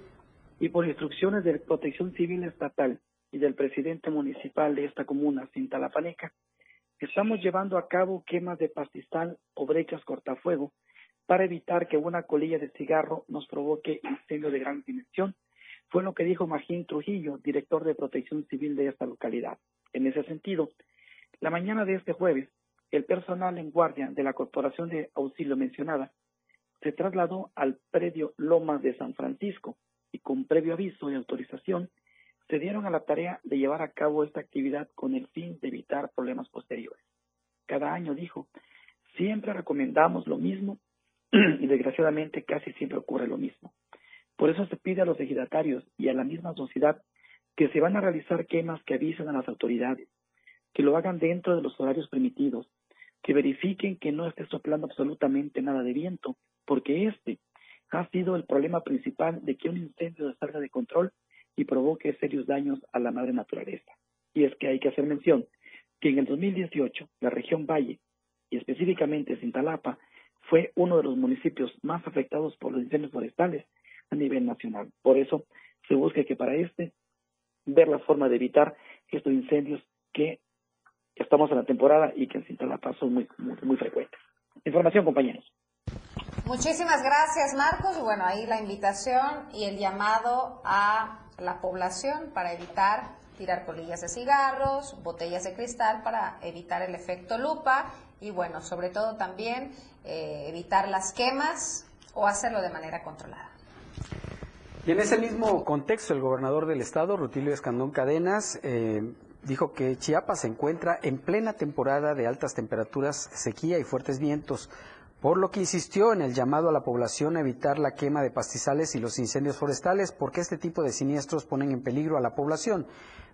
y por instrucciones de Protección Civil Estatal y del presidente municipal de esta comuna, Cintalapaneca, estamos llevando a cabo quemas de pastizal o brechas cortafuego para evitar que una colilla de cigarro nos provoque incendio de gran dimensión. Fue lo que dijo Magín Trujillo, director de Protección Civil de esta localidad. En ese sentido, la mañana de este jueves, el personal en guardia de la Corporación de Auxilio mencionada se trasladó al predio Lomas de San Francisco y con previo aviso y autorización se dieron a la tarea de llevar a cabo esta actividad con el fin de evitar problemas posteriores. Cada año, dijo, siempre recomendamos lo mismo <clears throat> y desgraciadamente casi siempre ocurre lo mismo. Por eso se pide a los ejidatarios y a la misma sociedad que se van a realizar quemas que avisen a las autoridades, que lo hagan dentro de los horarios permitidos, que verifiquen que no esté soplando absolutamente nada de viento, porque este ha sido el problema principal de que un incendio salga de control y provoque serios daños a la madre naturaleza. Y es que hay que hacer mención que en el 2018 la región Valle, y específicamente Cintalapa, fue uno de los municipios más afectados por los incendios forestales a nivel nacional. Por eso se busca que para este ver la forma de evitar estos incendios que estamos en la temporada y que en Cintalapa son muy, muy, muy frecuentes. Información, compañeros. Muchísimas gracias, Marcos. Bueno, ahí la invitación y el llamado a la población para evitar tirar colillas de cigarros, botellas de cristal para evitar el efecto lupa y bueno, sobre todo también eh, evitar las quemas o hacerlo de manera controlada. Y en ese mismo contexto, el gobernador del estado, Rutilio Escandón Cadenas, eh, dijo que Chiapas se encuentra en plena temporada de altas temperaturas, sequía y fuertes vientos, por lo que insistió en el llamado a la población a evitar la quema de pastizales y los incendios forestales, porque este tipo de siniestros ponen en peligro a la población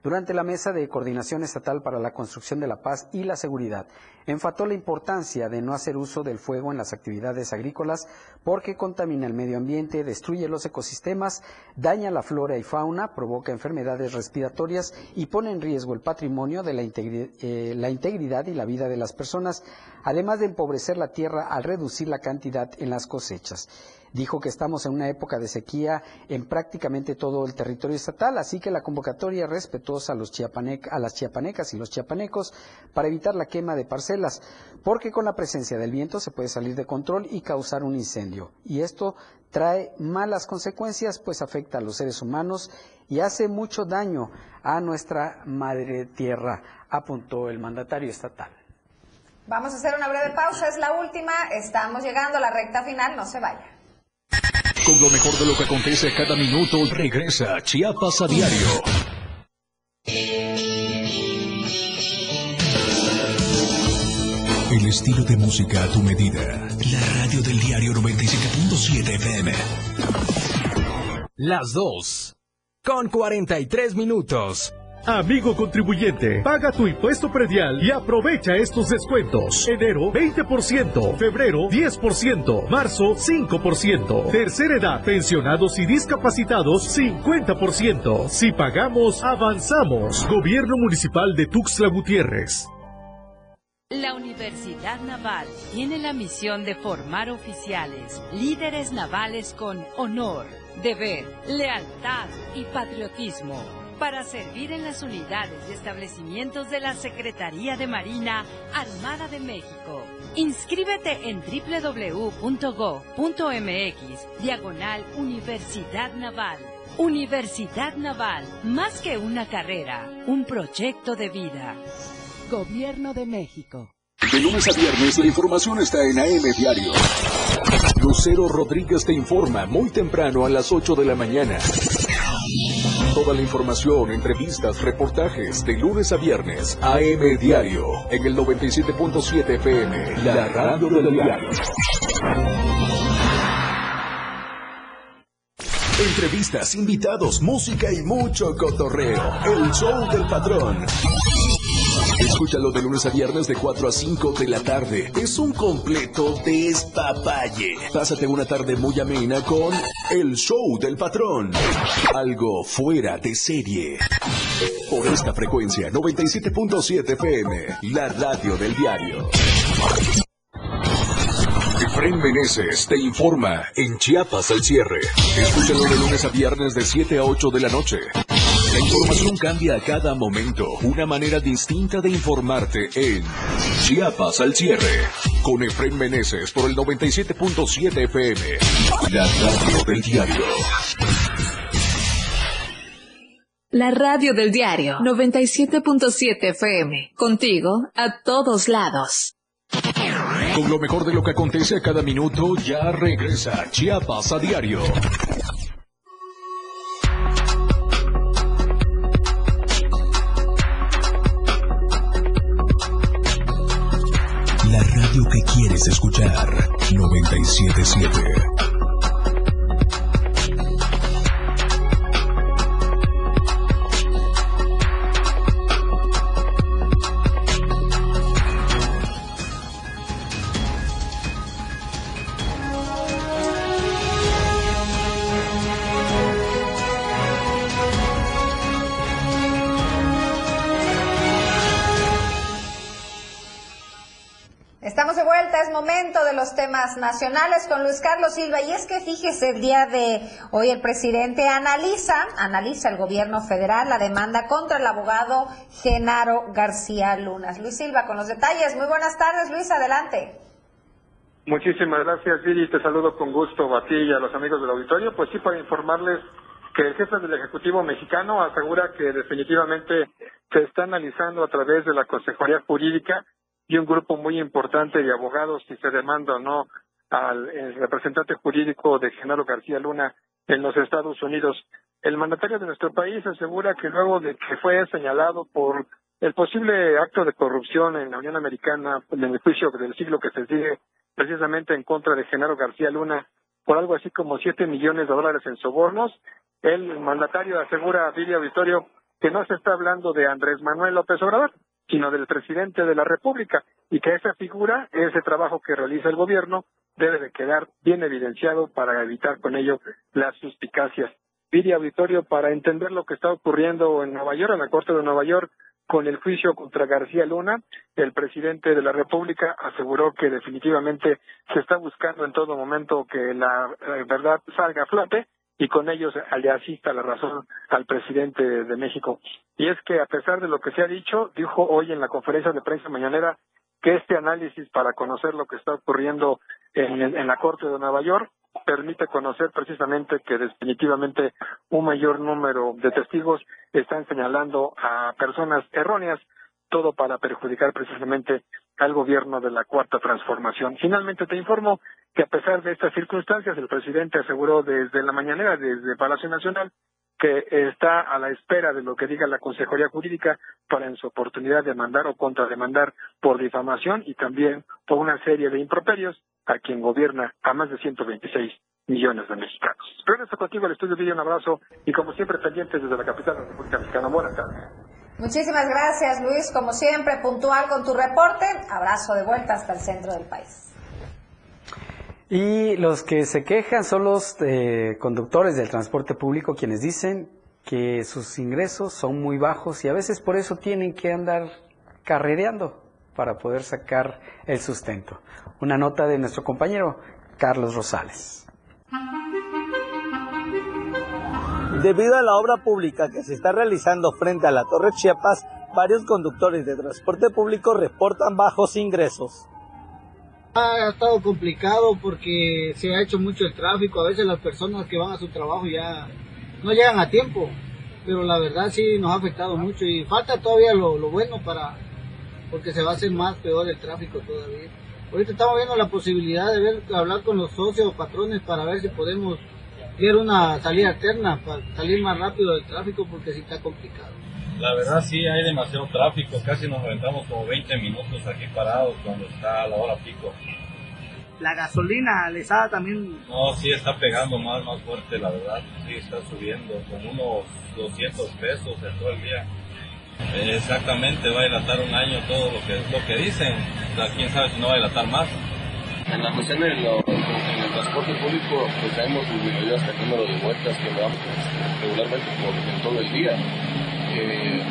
durante la mesa de coordinación estatal para la construcción de la paz y la seguridad. Enfató la importancia de no hacer uso del fuego en las actividades agrícolas porque contamina el medio ambiente, destruye los ecosistemas, daña la flora y fauna, provoca enfermedades respiratorias y pone en riesgo el patrimonio de la, eh, la integridad y la vida de las personas, además de empobrecer la tierra al reducir la cantidad en las cosechas. Dijo que estamos en una época de sequía en prácticamente todo el territorio estatal, así que la convocatoria respetuosa a, los a las chiapanecas y los chiapanecos para evitar la quema de parcelas, porque con la presencia del viento se puede salir de control y causar un incendio. Y esto trae malas consecuencias, pues afecta a los seres humanos y hace mucho daño a nuestra madre tierra, apuntó el mandatario estatal. Vamos a hacer una breve pausa, es la última, estamos llegando a la recta final, no se vaya. Con lo mejor de lo que acontece cada minuto, regresa Chiapas a diario. El estilo de música a tu medida. La radio del diario 97.7 FM. Las dos. Con 43 minutos. Amigo contribuyente, paga tu impuesto predial y aprovecha estos descuentos. Enero 20%, febrero 10%, marzo 5%, tercera edad, pensionados y discapacitados 50%. Si pagamos, avanzamos. Gobierno Municipal de Tuxtla Gutiérrez. La Universidad Naval tiene la misión de formar oficiales, líderes navales con honor, deber, lealtad y patriotismo para servir en las unidades y establecimientos de la Secretaría de Marina Armada de México. Inscríbete en www.go.mx, diagonal Universidad Naval. Universidad Naval, más que una carrera, un proyecto de vida. Gobierno de México. De lunes a viernes la información está en AM Diario. Lucero Rodríguez te informa muy temprano a las 8 de la mañana. Toda la información, entrevistas, reportajes de lunes a viernes. AM Diario en el 97.7 FM, la radio del diario. Entrevistas, invitados, música y mucho cotorreo. El show del patrón. Escúchalo de lunes a viernes de 4 a 5 de la tarde. Es un completo despapalle. Pásate una tarde muy amena con El Show del Patrón. Algo fuera de serie. Por esta frecuencia, 97.7 FM, la radio del diario. Efren Meneses te informa en Chiapas al cierre. Escúchalo de lunes a viernes de 7 a 8 de la noche. La información cambia a cada momento. Una manera distinta de informarte en Chiapas al cierre. Con Efren Meneses por el 97.7 FM. La radio del diario. La radio del diario 97.7 FM. Contigo a todos lados. Con lo mejor de lo que acontece a cada minuto, ya regresa Chiapas a diario. Escuchar. 977. Nacionales con Luis Carlos Silva. Y es que fíjese, el día de hoy el presidente analiza, analiza el gobierno federal la demanda contra el abogado Genaro García Lunas. Luis Silva con los detalles. Muy buenas tardes, Luis, adelante. Muchísimas gracias, Viri. Te saludo con gusto a y a los amigos del auditorio. Pues sí, para informarles que el jefe del Ejecutivo mexicano asegura que definitivamente se está analizando a través de la Consejería Jurídica y un grupo muy importante de abogados si se demanda o no al representante jurídico de Genaro García Luna en los Estados Unidos. El mandatario de nuestro país asegura que luego de que fue señalado por el posible acto de corrupción en la Unión Americana en el juicio del siglo que se sigue precisamente en contra de Genaro García Luna por algo así como siete millones de dólares en sobornos, el mandatario asegura a Billy Auditorio que no se está hablando de Andrés Manuel López Obrador, sino del presidente de la República y que esa figura, ese trabajo que realiza el gobierno, debe de quedar bien evidenciado para evitar con ello las suspicacias. Pide auditorio para entender lo que está ocurriendo en Nueva York, en la Corte de Nueva York, con el juicio contra García Luna. El presidente de la República aseguró que definitivamente se está buscando en todo momento que la eh, verdad salga a flote y con ellos le asista la razón al presidente de México. Y es que a pesar de lo que se ha dicho, dijo hoy en la conferencia de prensa mañanera que este análisis para conocer lo que está ocurriendo en, la Corte de Nueva York permite conocer precisamente que definitivamente un mayor número de testigos están señalando a personas erróneas, todo para perjudicar precisamente al gobierno de la Cuarta Transformación. Finalmente te informo que a pesar de estas circunstancias, el presidente aseguró desde la mañanera, desde Palacio Nacional, que está a la espera de lo que diga la Consejería Jurídica para en su oportunidad demandar o contrademandar por difamación y también por una serie de improperios a quien gobierna a más de 126 millones de mexicanos. Regreso contigo al estudio, video un abrazo y como siempre pendientes desde la capital de la República Mexicana. Buenas tardes. Muchísimas gracias, Luis. Como siempre, puntual con tu reporte. Abrazo de vuelta hasta el centro del país. Y los que se quejan son los eh, conductores del transporte público quienes dicen que sus ingresos son muy bajos y a veces por eso tienen que andar carrereando para poder sacar el sustento. Una nota de nuestro compañero Carlos Rosales. Debido a la obra pública que se está realizando frente a la Torre Chiapas, varios conductores de transporte público reportan bajos ingresos. Ha estado complicado porque se ha hecho mucho el tráfico, a veces las personas que van a su trabajo ya no llegan a tiempo, pero la verdad sí nos ha afectado mucho y falta todavía lo, lo bueno para, porque se va a hacer más peor el tráfico todavía. Ahorita estamos viendo la posibilidad de ver, hablar con los socios o patrones para ver si podemos ver una salida alterna para salir más rápido del tráfico porque sí está complicado. La verdad sí hay demasiado tráfico, casi nos aventamos como 20 minutos aquí parados cuando está a la hora pico. La gasolina lesada también. No, sí está pegando más, más fuerte, la verdad. Sí está subiendo, con unos 200 pesos en todo el día. Exactamente, va a dilatar un año todo lo que, lo que dicen. O sea, quién sabe si no va a dilatar más. En la cuestión en el transporte público, pues hemos disminuido hasta el número de vueltas que damos regularmente por, en todo el día. Eh,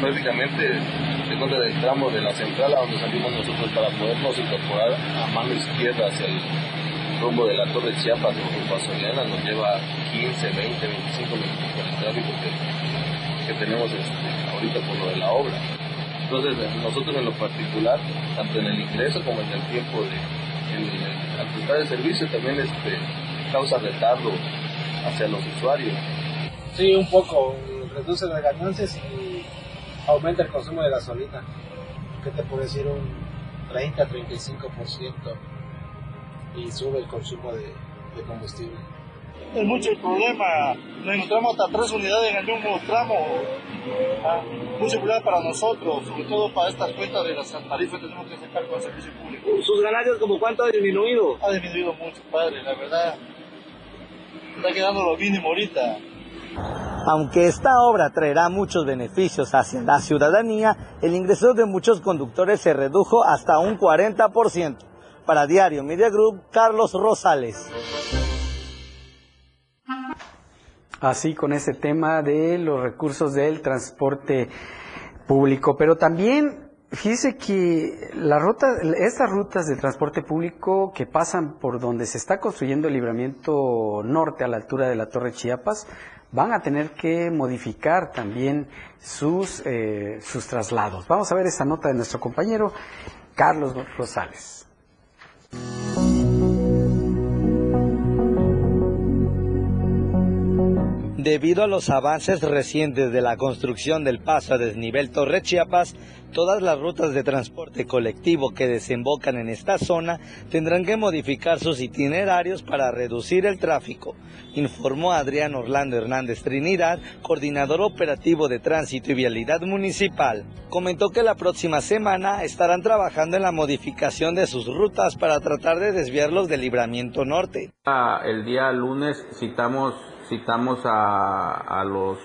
prácticamente, de cuenta del tramo de la central a donde salimos nosotros para podernos incorporar a mano izquierda hacia el rumbo de la Torre Chiapas o rumbo a Soriana, nos lleva 15, 20, 25 minutos por el tráfico que, que tenemos este, ahorita por lo de la obra. Entonces, nosotros en lo particular, tanto en el ingreso como en el tiempo de, en, al prestar el servicio, también este, causa retardo hacia los usuarios. Sí, un poco, reduce las ganancias y aumenta el consumo de gasolina. ¿Qué te puedo decir? Un 30-35% y sube el consumo de combustible. Es mucho el problema. Nos encontramos hasta tres unidades en el mismo tramo. Ah, mucho problema para nosotros, sobre todo para estas cuentas de las tarifas que tenemos que sacar con el servicio público. ¿Sus ganancias como cuánto ha disminuido? Ha disminuido mucho, padre, la verdad. Está quedando lo mínimo ahorita. Aunque esta obra traerá muchos beneficios hacia la ciudadanía, el ingreso de muchos conductores se redujo hasta un 40%. Para Diario Media Group, Carlos Rosales. Así con ese tema de los recursos del transporte público, pero también fíjese que la ruta, estas rutas de transporte público que pasan por donde se está construyendo el libramiento norte a la altura de la Torre Chiapas, van a tener que modificar también sus, eh, sus traslados. Vamos a ver esta nota de nuestro compañero Carlos Rosales. Debido a los avances recientes de la construcción del paso a desnivel Torre Chiapas, todas las rutas de transporte colectivo que desembocan en esta zona tendrán que modificar sus itinerarios para reducir el tráfico, informó Adrián Orlando Hernández Trinidad, coordinador operativo de tránsito y vialidad municipal. Comentó que la próxima semana estarán trabajando en la modificación de sus rutas para tratar de desviarlos del libramiento norte. El día lunes citamos citamos a, los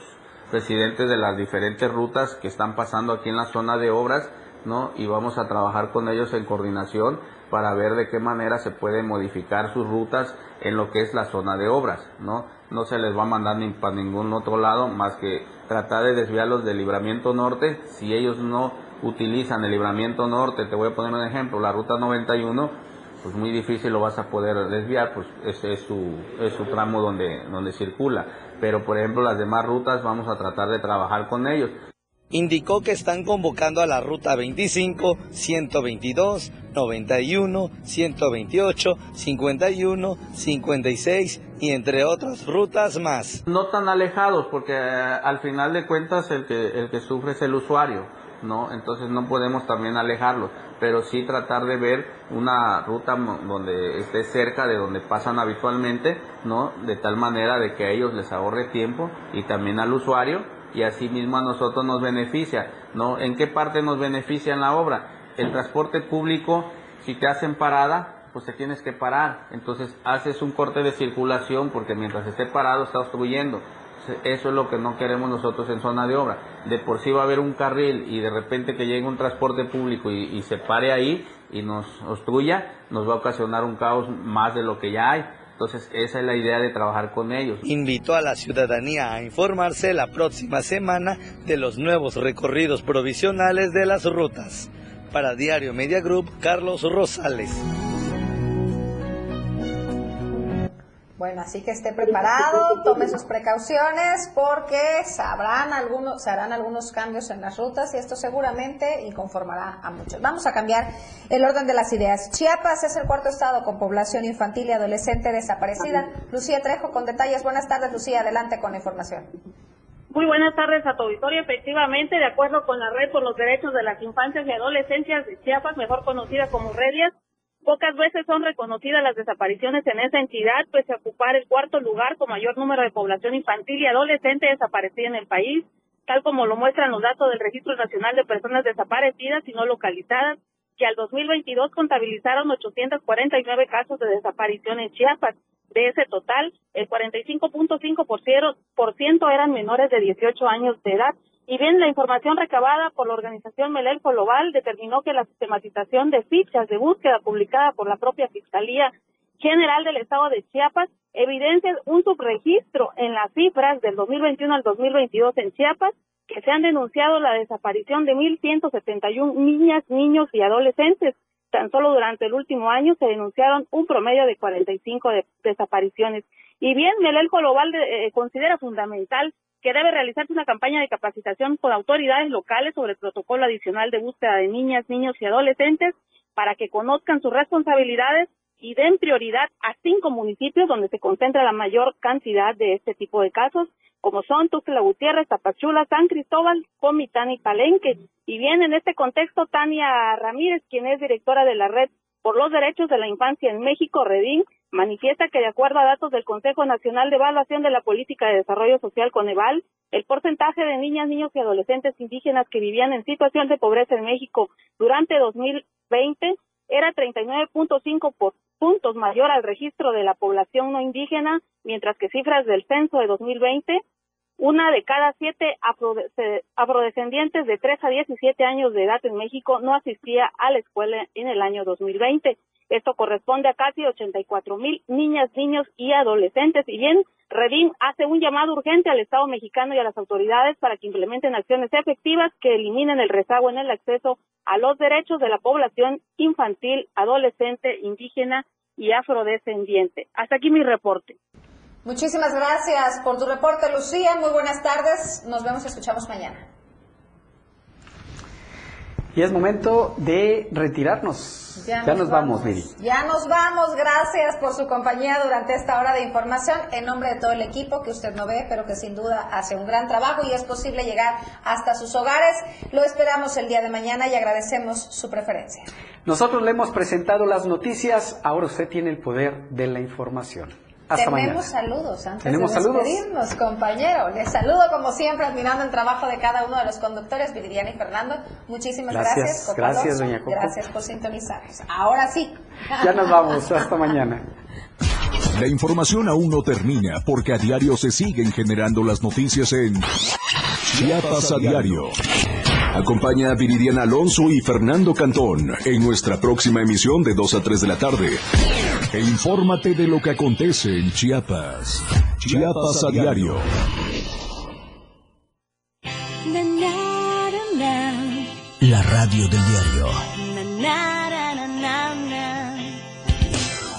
presidentes de las diferentes rutas que están pasando aquí en la zona de obras, ¿no? Y vamos a trabajar con ellos en coordinación para ver de qué manera se pueden modificar sus rutas en lo que es la zona de obras, ¿no? No se les va a mandar ni para ningún otro lado más que tratar de desviarlos del libramiento norte. Si ellos no utilizan el libramiento norte, te voy a poner un ejemplo, la ruta 91, pues muy difícil lo vas a poder desviar, pues ese es su, es su tramo donde, donde circula. Pero por ejemplo las demás rutas vamos a tratar de trabajar con ellos. Indicó que están convocando a la ruta 25, 122, 91, 128, 51, 56 y entre otras rutas más. No tan alejados porque eh, al final de cuentas el que, el que sufre es el usuario. ¿no? Entonces no podemos también alejarlos, pero sí tratar de ver una ruta donde esté cerca de donde pasan habitualmente, ¿no? De tal manera de que a ellos les ahorre tiempo y también al usuario y así mismo a nosotros nos beneficia, ¿no? ¿En qué parte nos beneficia en la obra? El transporte público, si te hacen parada, pues te tienes que parar. Entonces haces un corte de circulación porque mientras esté parado está obstruyendo. Eso es lo que no queremos nosotros en zona de obra. De por sí va a haber un carril y de repente que llegue un transporte público y, se pare ahí y nos obstruya, nos va a ocasionar un caos más de lo que ya hay. Entonces esa es la idea de trabajar con ellos. Invitó a la ciudadanía a informarse la próxima semana de los nuevos recorridos provisionales de las rutas. Para Diario Media Group, Carlos Rosales. Bueno, así que esté preparado, tome sus precauciones porque sabrán algunos, se harán algunos cambios en las rutas y esto seguramente inconformará a muchos. Vamos a cambiar el orden de las ideas. Chiapas es el cuarto estado con población infantil y adolescente desaparecida. Lucía Trejo con detalles. Buenas tardes, Lucía. Adelante con la información. Muy buenas tardes a tu auditorio. Efectivamente, de acuerdo con la Red por los Derechos de las Infancias y Adolescencias de Chiapas, mejor conocida como Redias, Pocas veces son reconocidas las desapariciones en esa entidad, pues a ocupar el cuarto lugar con mayor número de población infantil y adolescente desaparecida en el país, tal como lo muestran los datos del Registro Nacional de Personas Desaparecidas y no localizadas, que al 2022 contabilizaron 849 casos de desaparición en Chiapas. De ese total, el 45.5% eran menores de 18 años de edad y bien, la información recabada por la organización Melelco Global determinó que la sistematización de fichas de búsqueda publicada por la propia Fiscalía General del Estado de Chiapas evidencia un subregistro en las cifras del 2021 al 2022 en Chiapas, que se han denunciado la desaparición de 1.171 niñas, niños y adolescentes. Tan solo durante el último año se denunciaron un promedio de 45 de desapariciones. Y bien, Melelco Global eh, considera fundamental que debe realizarse una campaña de capacitación con autoridades locales sobre el protocolo adicional de búsqueda de niñas, niños y adolescentes para que conozcan sus responsabilidades y den prioridad a cinco municipios donde se concentra la mayor cantidad de este tipo de casos, como son Tuxtla Gutiérrez, Tapachula, San Cristóbal, Comitán y Palenque. Y bien, en este contexto, Tania Ramírez, quien es directora de la Red por los Derechos de la Infancia en México, Redín, manifiesta que de acuerdo a datos del Consejo Nacional de Evaluación de la Política de Desarrollo Social Coneval, el porcentaje de niñas, niños y adolescentes indígenas que vivían en situación de pobreza en México durante 2020 era 39.5 puntos mayor al registro de la población no indígena, mientras que cifras del censo de 2020 una de cada siete afrodescendientes de 3 a 17 años de edad en México no asistía a la escuela en el año 2020. Esto corresponde a casi 84 mil niñas, niños y adolescentes. Y bien, Redín hace un llamado urgente al Estado mexicano y a las autoridades para que implementen acciones efectivas que eliminen el rezago en el acceso a los derechos de la población infantil, adolescente, indígena y afrodescendiente. Hasta aquí mi reporte. Muchísimas gracias por tu reporte, Lucía. Muy buenas tardes. Nos vemos y escuchamos mañana. Y es momento de retirarnos. Ya, nos, vamos, Miri. Ya nos vamos. Gracias por su compañía durante esta hora de información. En nombre de todo el equipo que usted no ve, pero que sin duda hace un gran trabajo y es posible llegar hasta sus hogares. Lo esperamos el día de mañana y agradecemos su preferencia. Nosotros le hemos presentado las noticias. Ahora usted tiene el poder de la información. Tenemos saludos antes de despedirnos, compañero. Les saludo como siempre, admirando el trabajo de cada uno de los conductores, Viridiana y Fernando. Muchísimas gracias. Gracias, doña Coco. Gracias por sintonizarnos. Ahora sí. Ya nos vamos. Hasta mañana. La información aún no termina porque a diario se siguen generando las noticias en Chiapas a diario. Acompaña a Viridiana Alonso y Fernando Cantón en nuestra próxima emisión de 2 a 3 de la tarde. E infórmate de lo que acontece en Chiapas. Chiapas a diario. La radio del diario.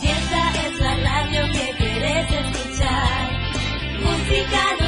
Y esta es la radio que querés escuchar. Música,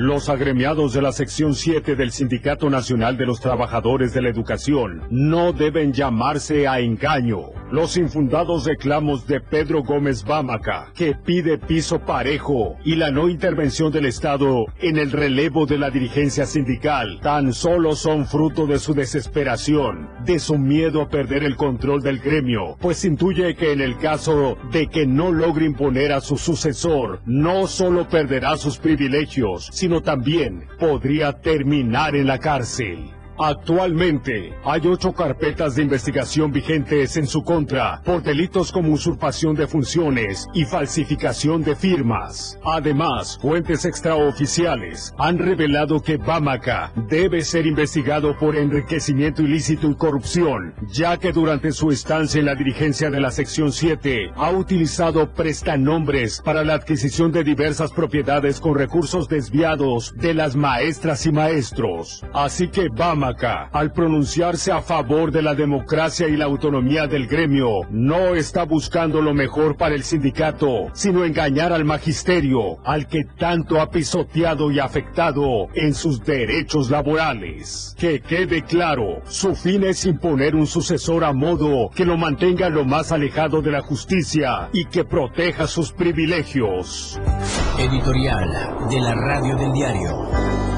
Los agremiados de la sección 7 del Sindicato Nacional de los Trabajadores de la Educación no deben llamarse a engaño. Los infundados reclamos de Pedro Gómez Bámaca, que pide piso parejo, y la no intervención del Estado en el relevo de la dirigencia sindical, tan solo son fruto de su desesperación, de su miedo a perder el control del gremio, pues intuye que en el caso de que no logre imponer a su sucesor, no solo perderá sus privilegios, sino también podría terminar en la cárcel. Actualmente hay ocho carpetas de investigación vigentes en su contra por delitos como usurpación de funciones y falsificación de firmas. Además, fuentes extraoficiales han revelado que Bamaca debe ser investigado por enriquecimiento ilícito y corrupción, ya que durante su estancia en la dirigencia de la sección 7 ha utilizado prestanombres para la adquisición de diversas propiedades con recursos desviados de las maestras y maestros. Así que Bamaca, al pronunciarse a favor de la democracia y la autonomía del gremio, no está buscando lo mejor para el sindicato, sino engañar al magisterio, al que tanto ha pisoteado y afectado en sus derechos laborales. Que quede claro, su fin es imponer un sucesor a modo que lo mantenga lo más alejado de la justicia y que proteja sus privilegios. Editorial de la Radio del Diario.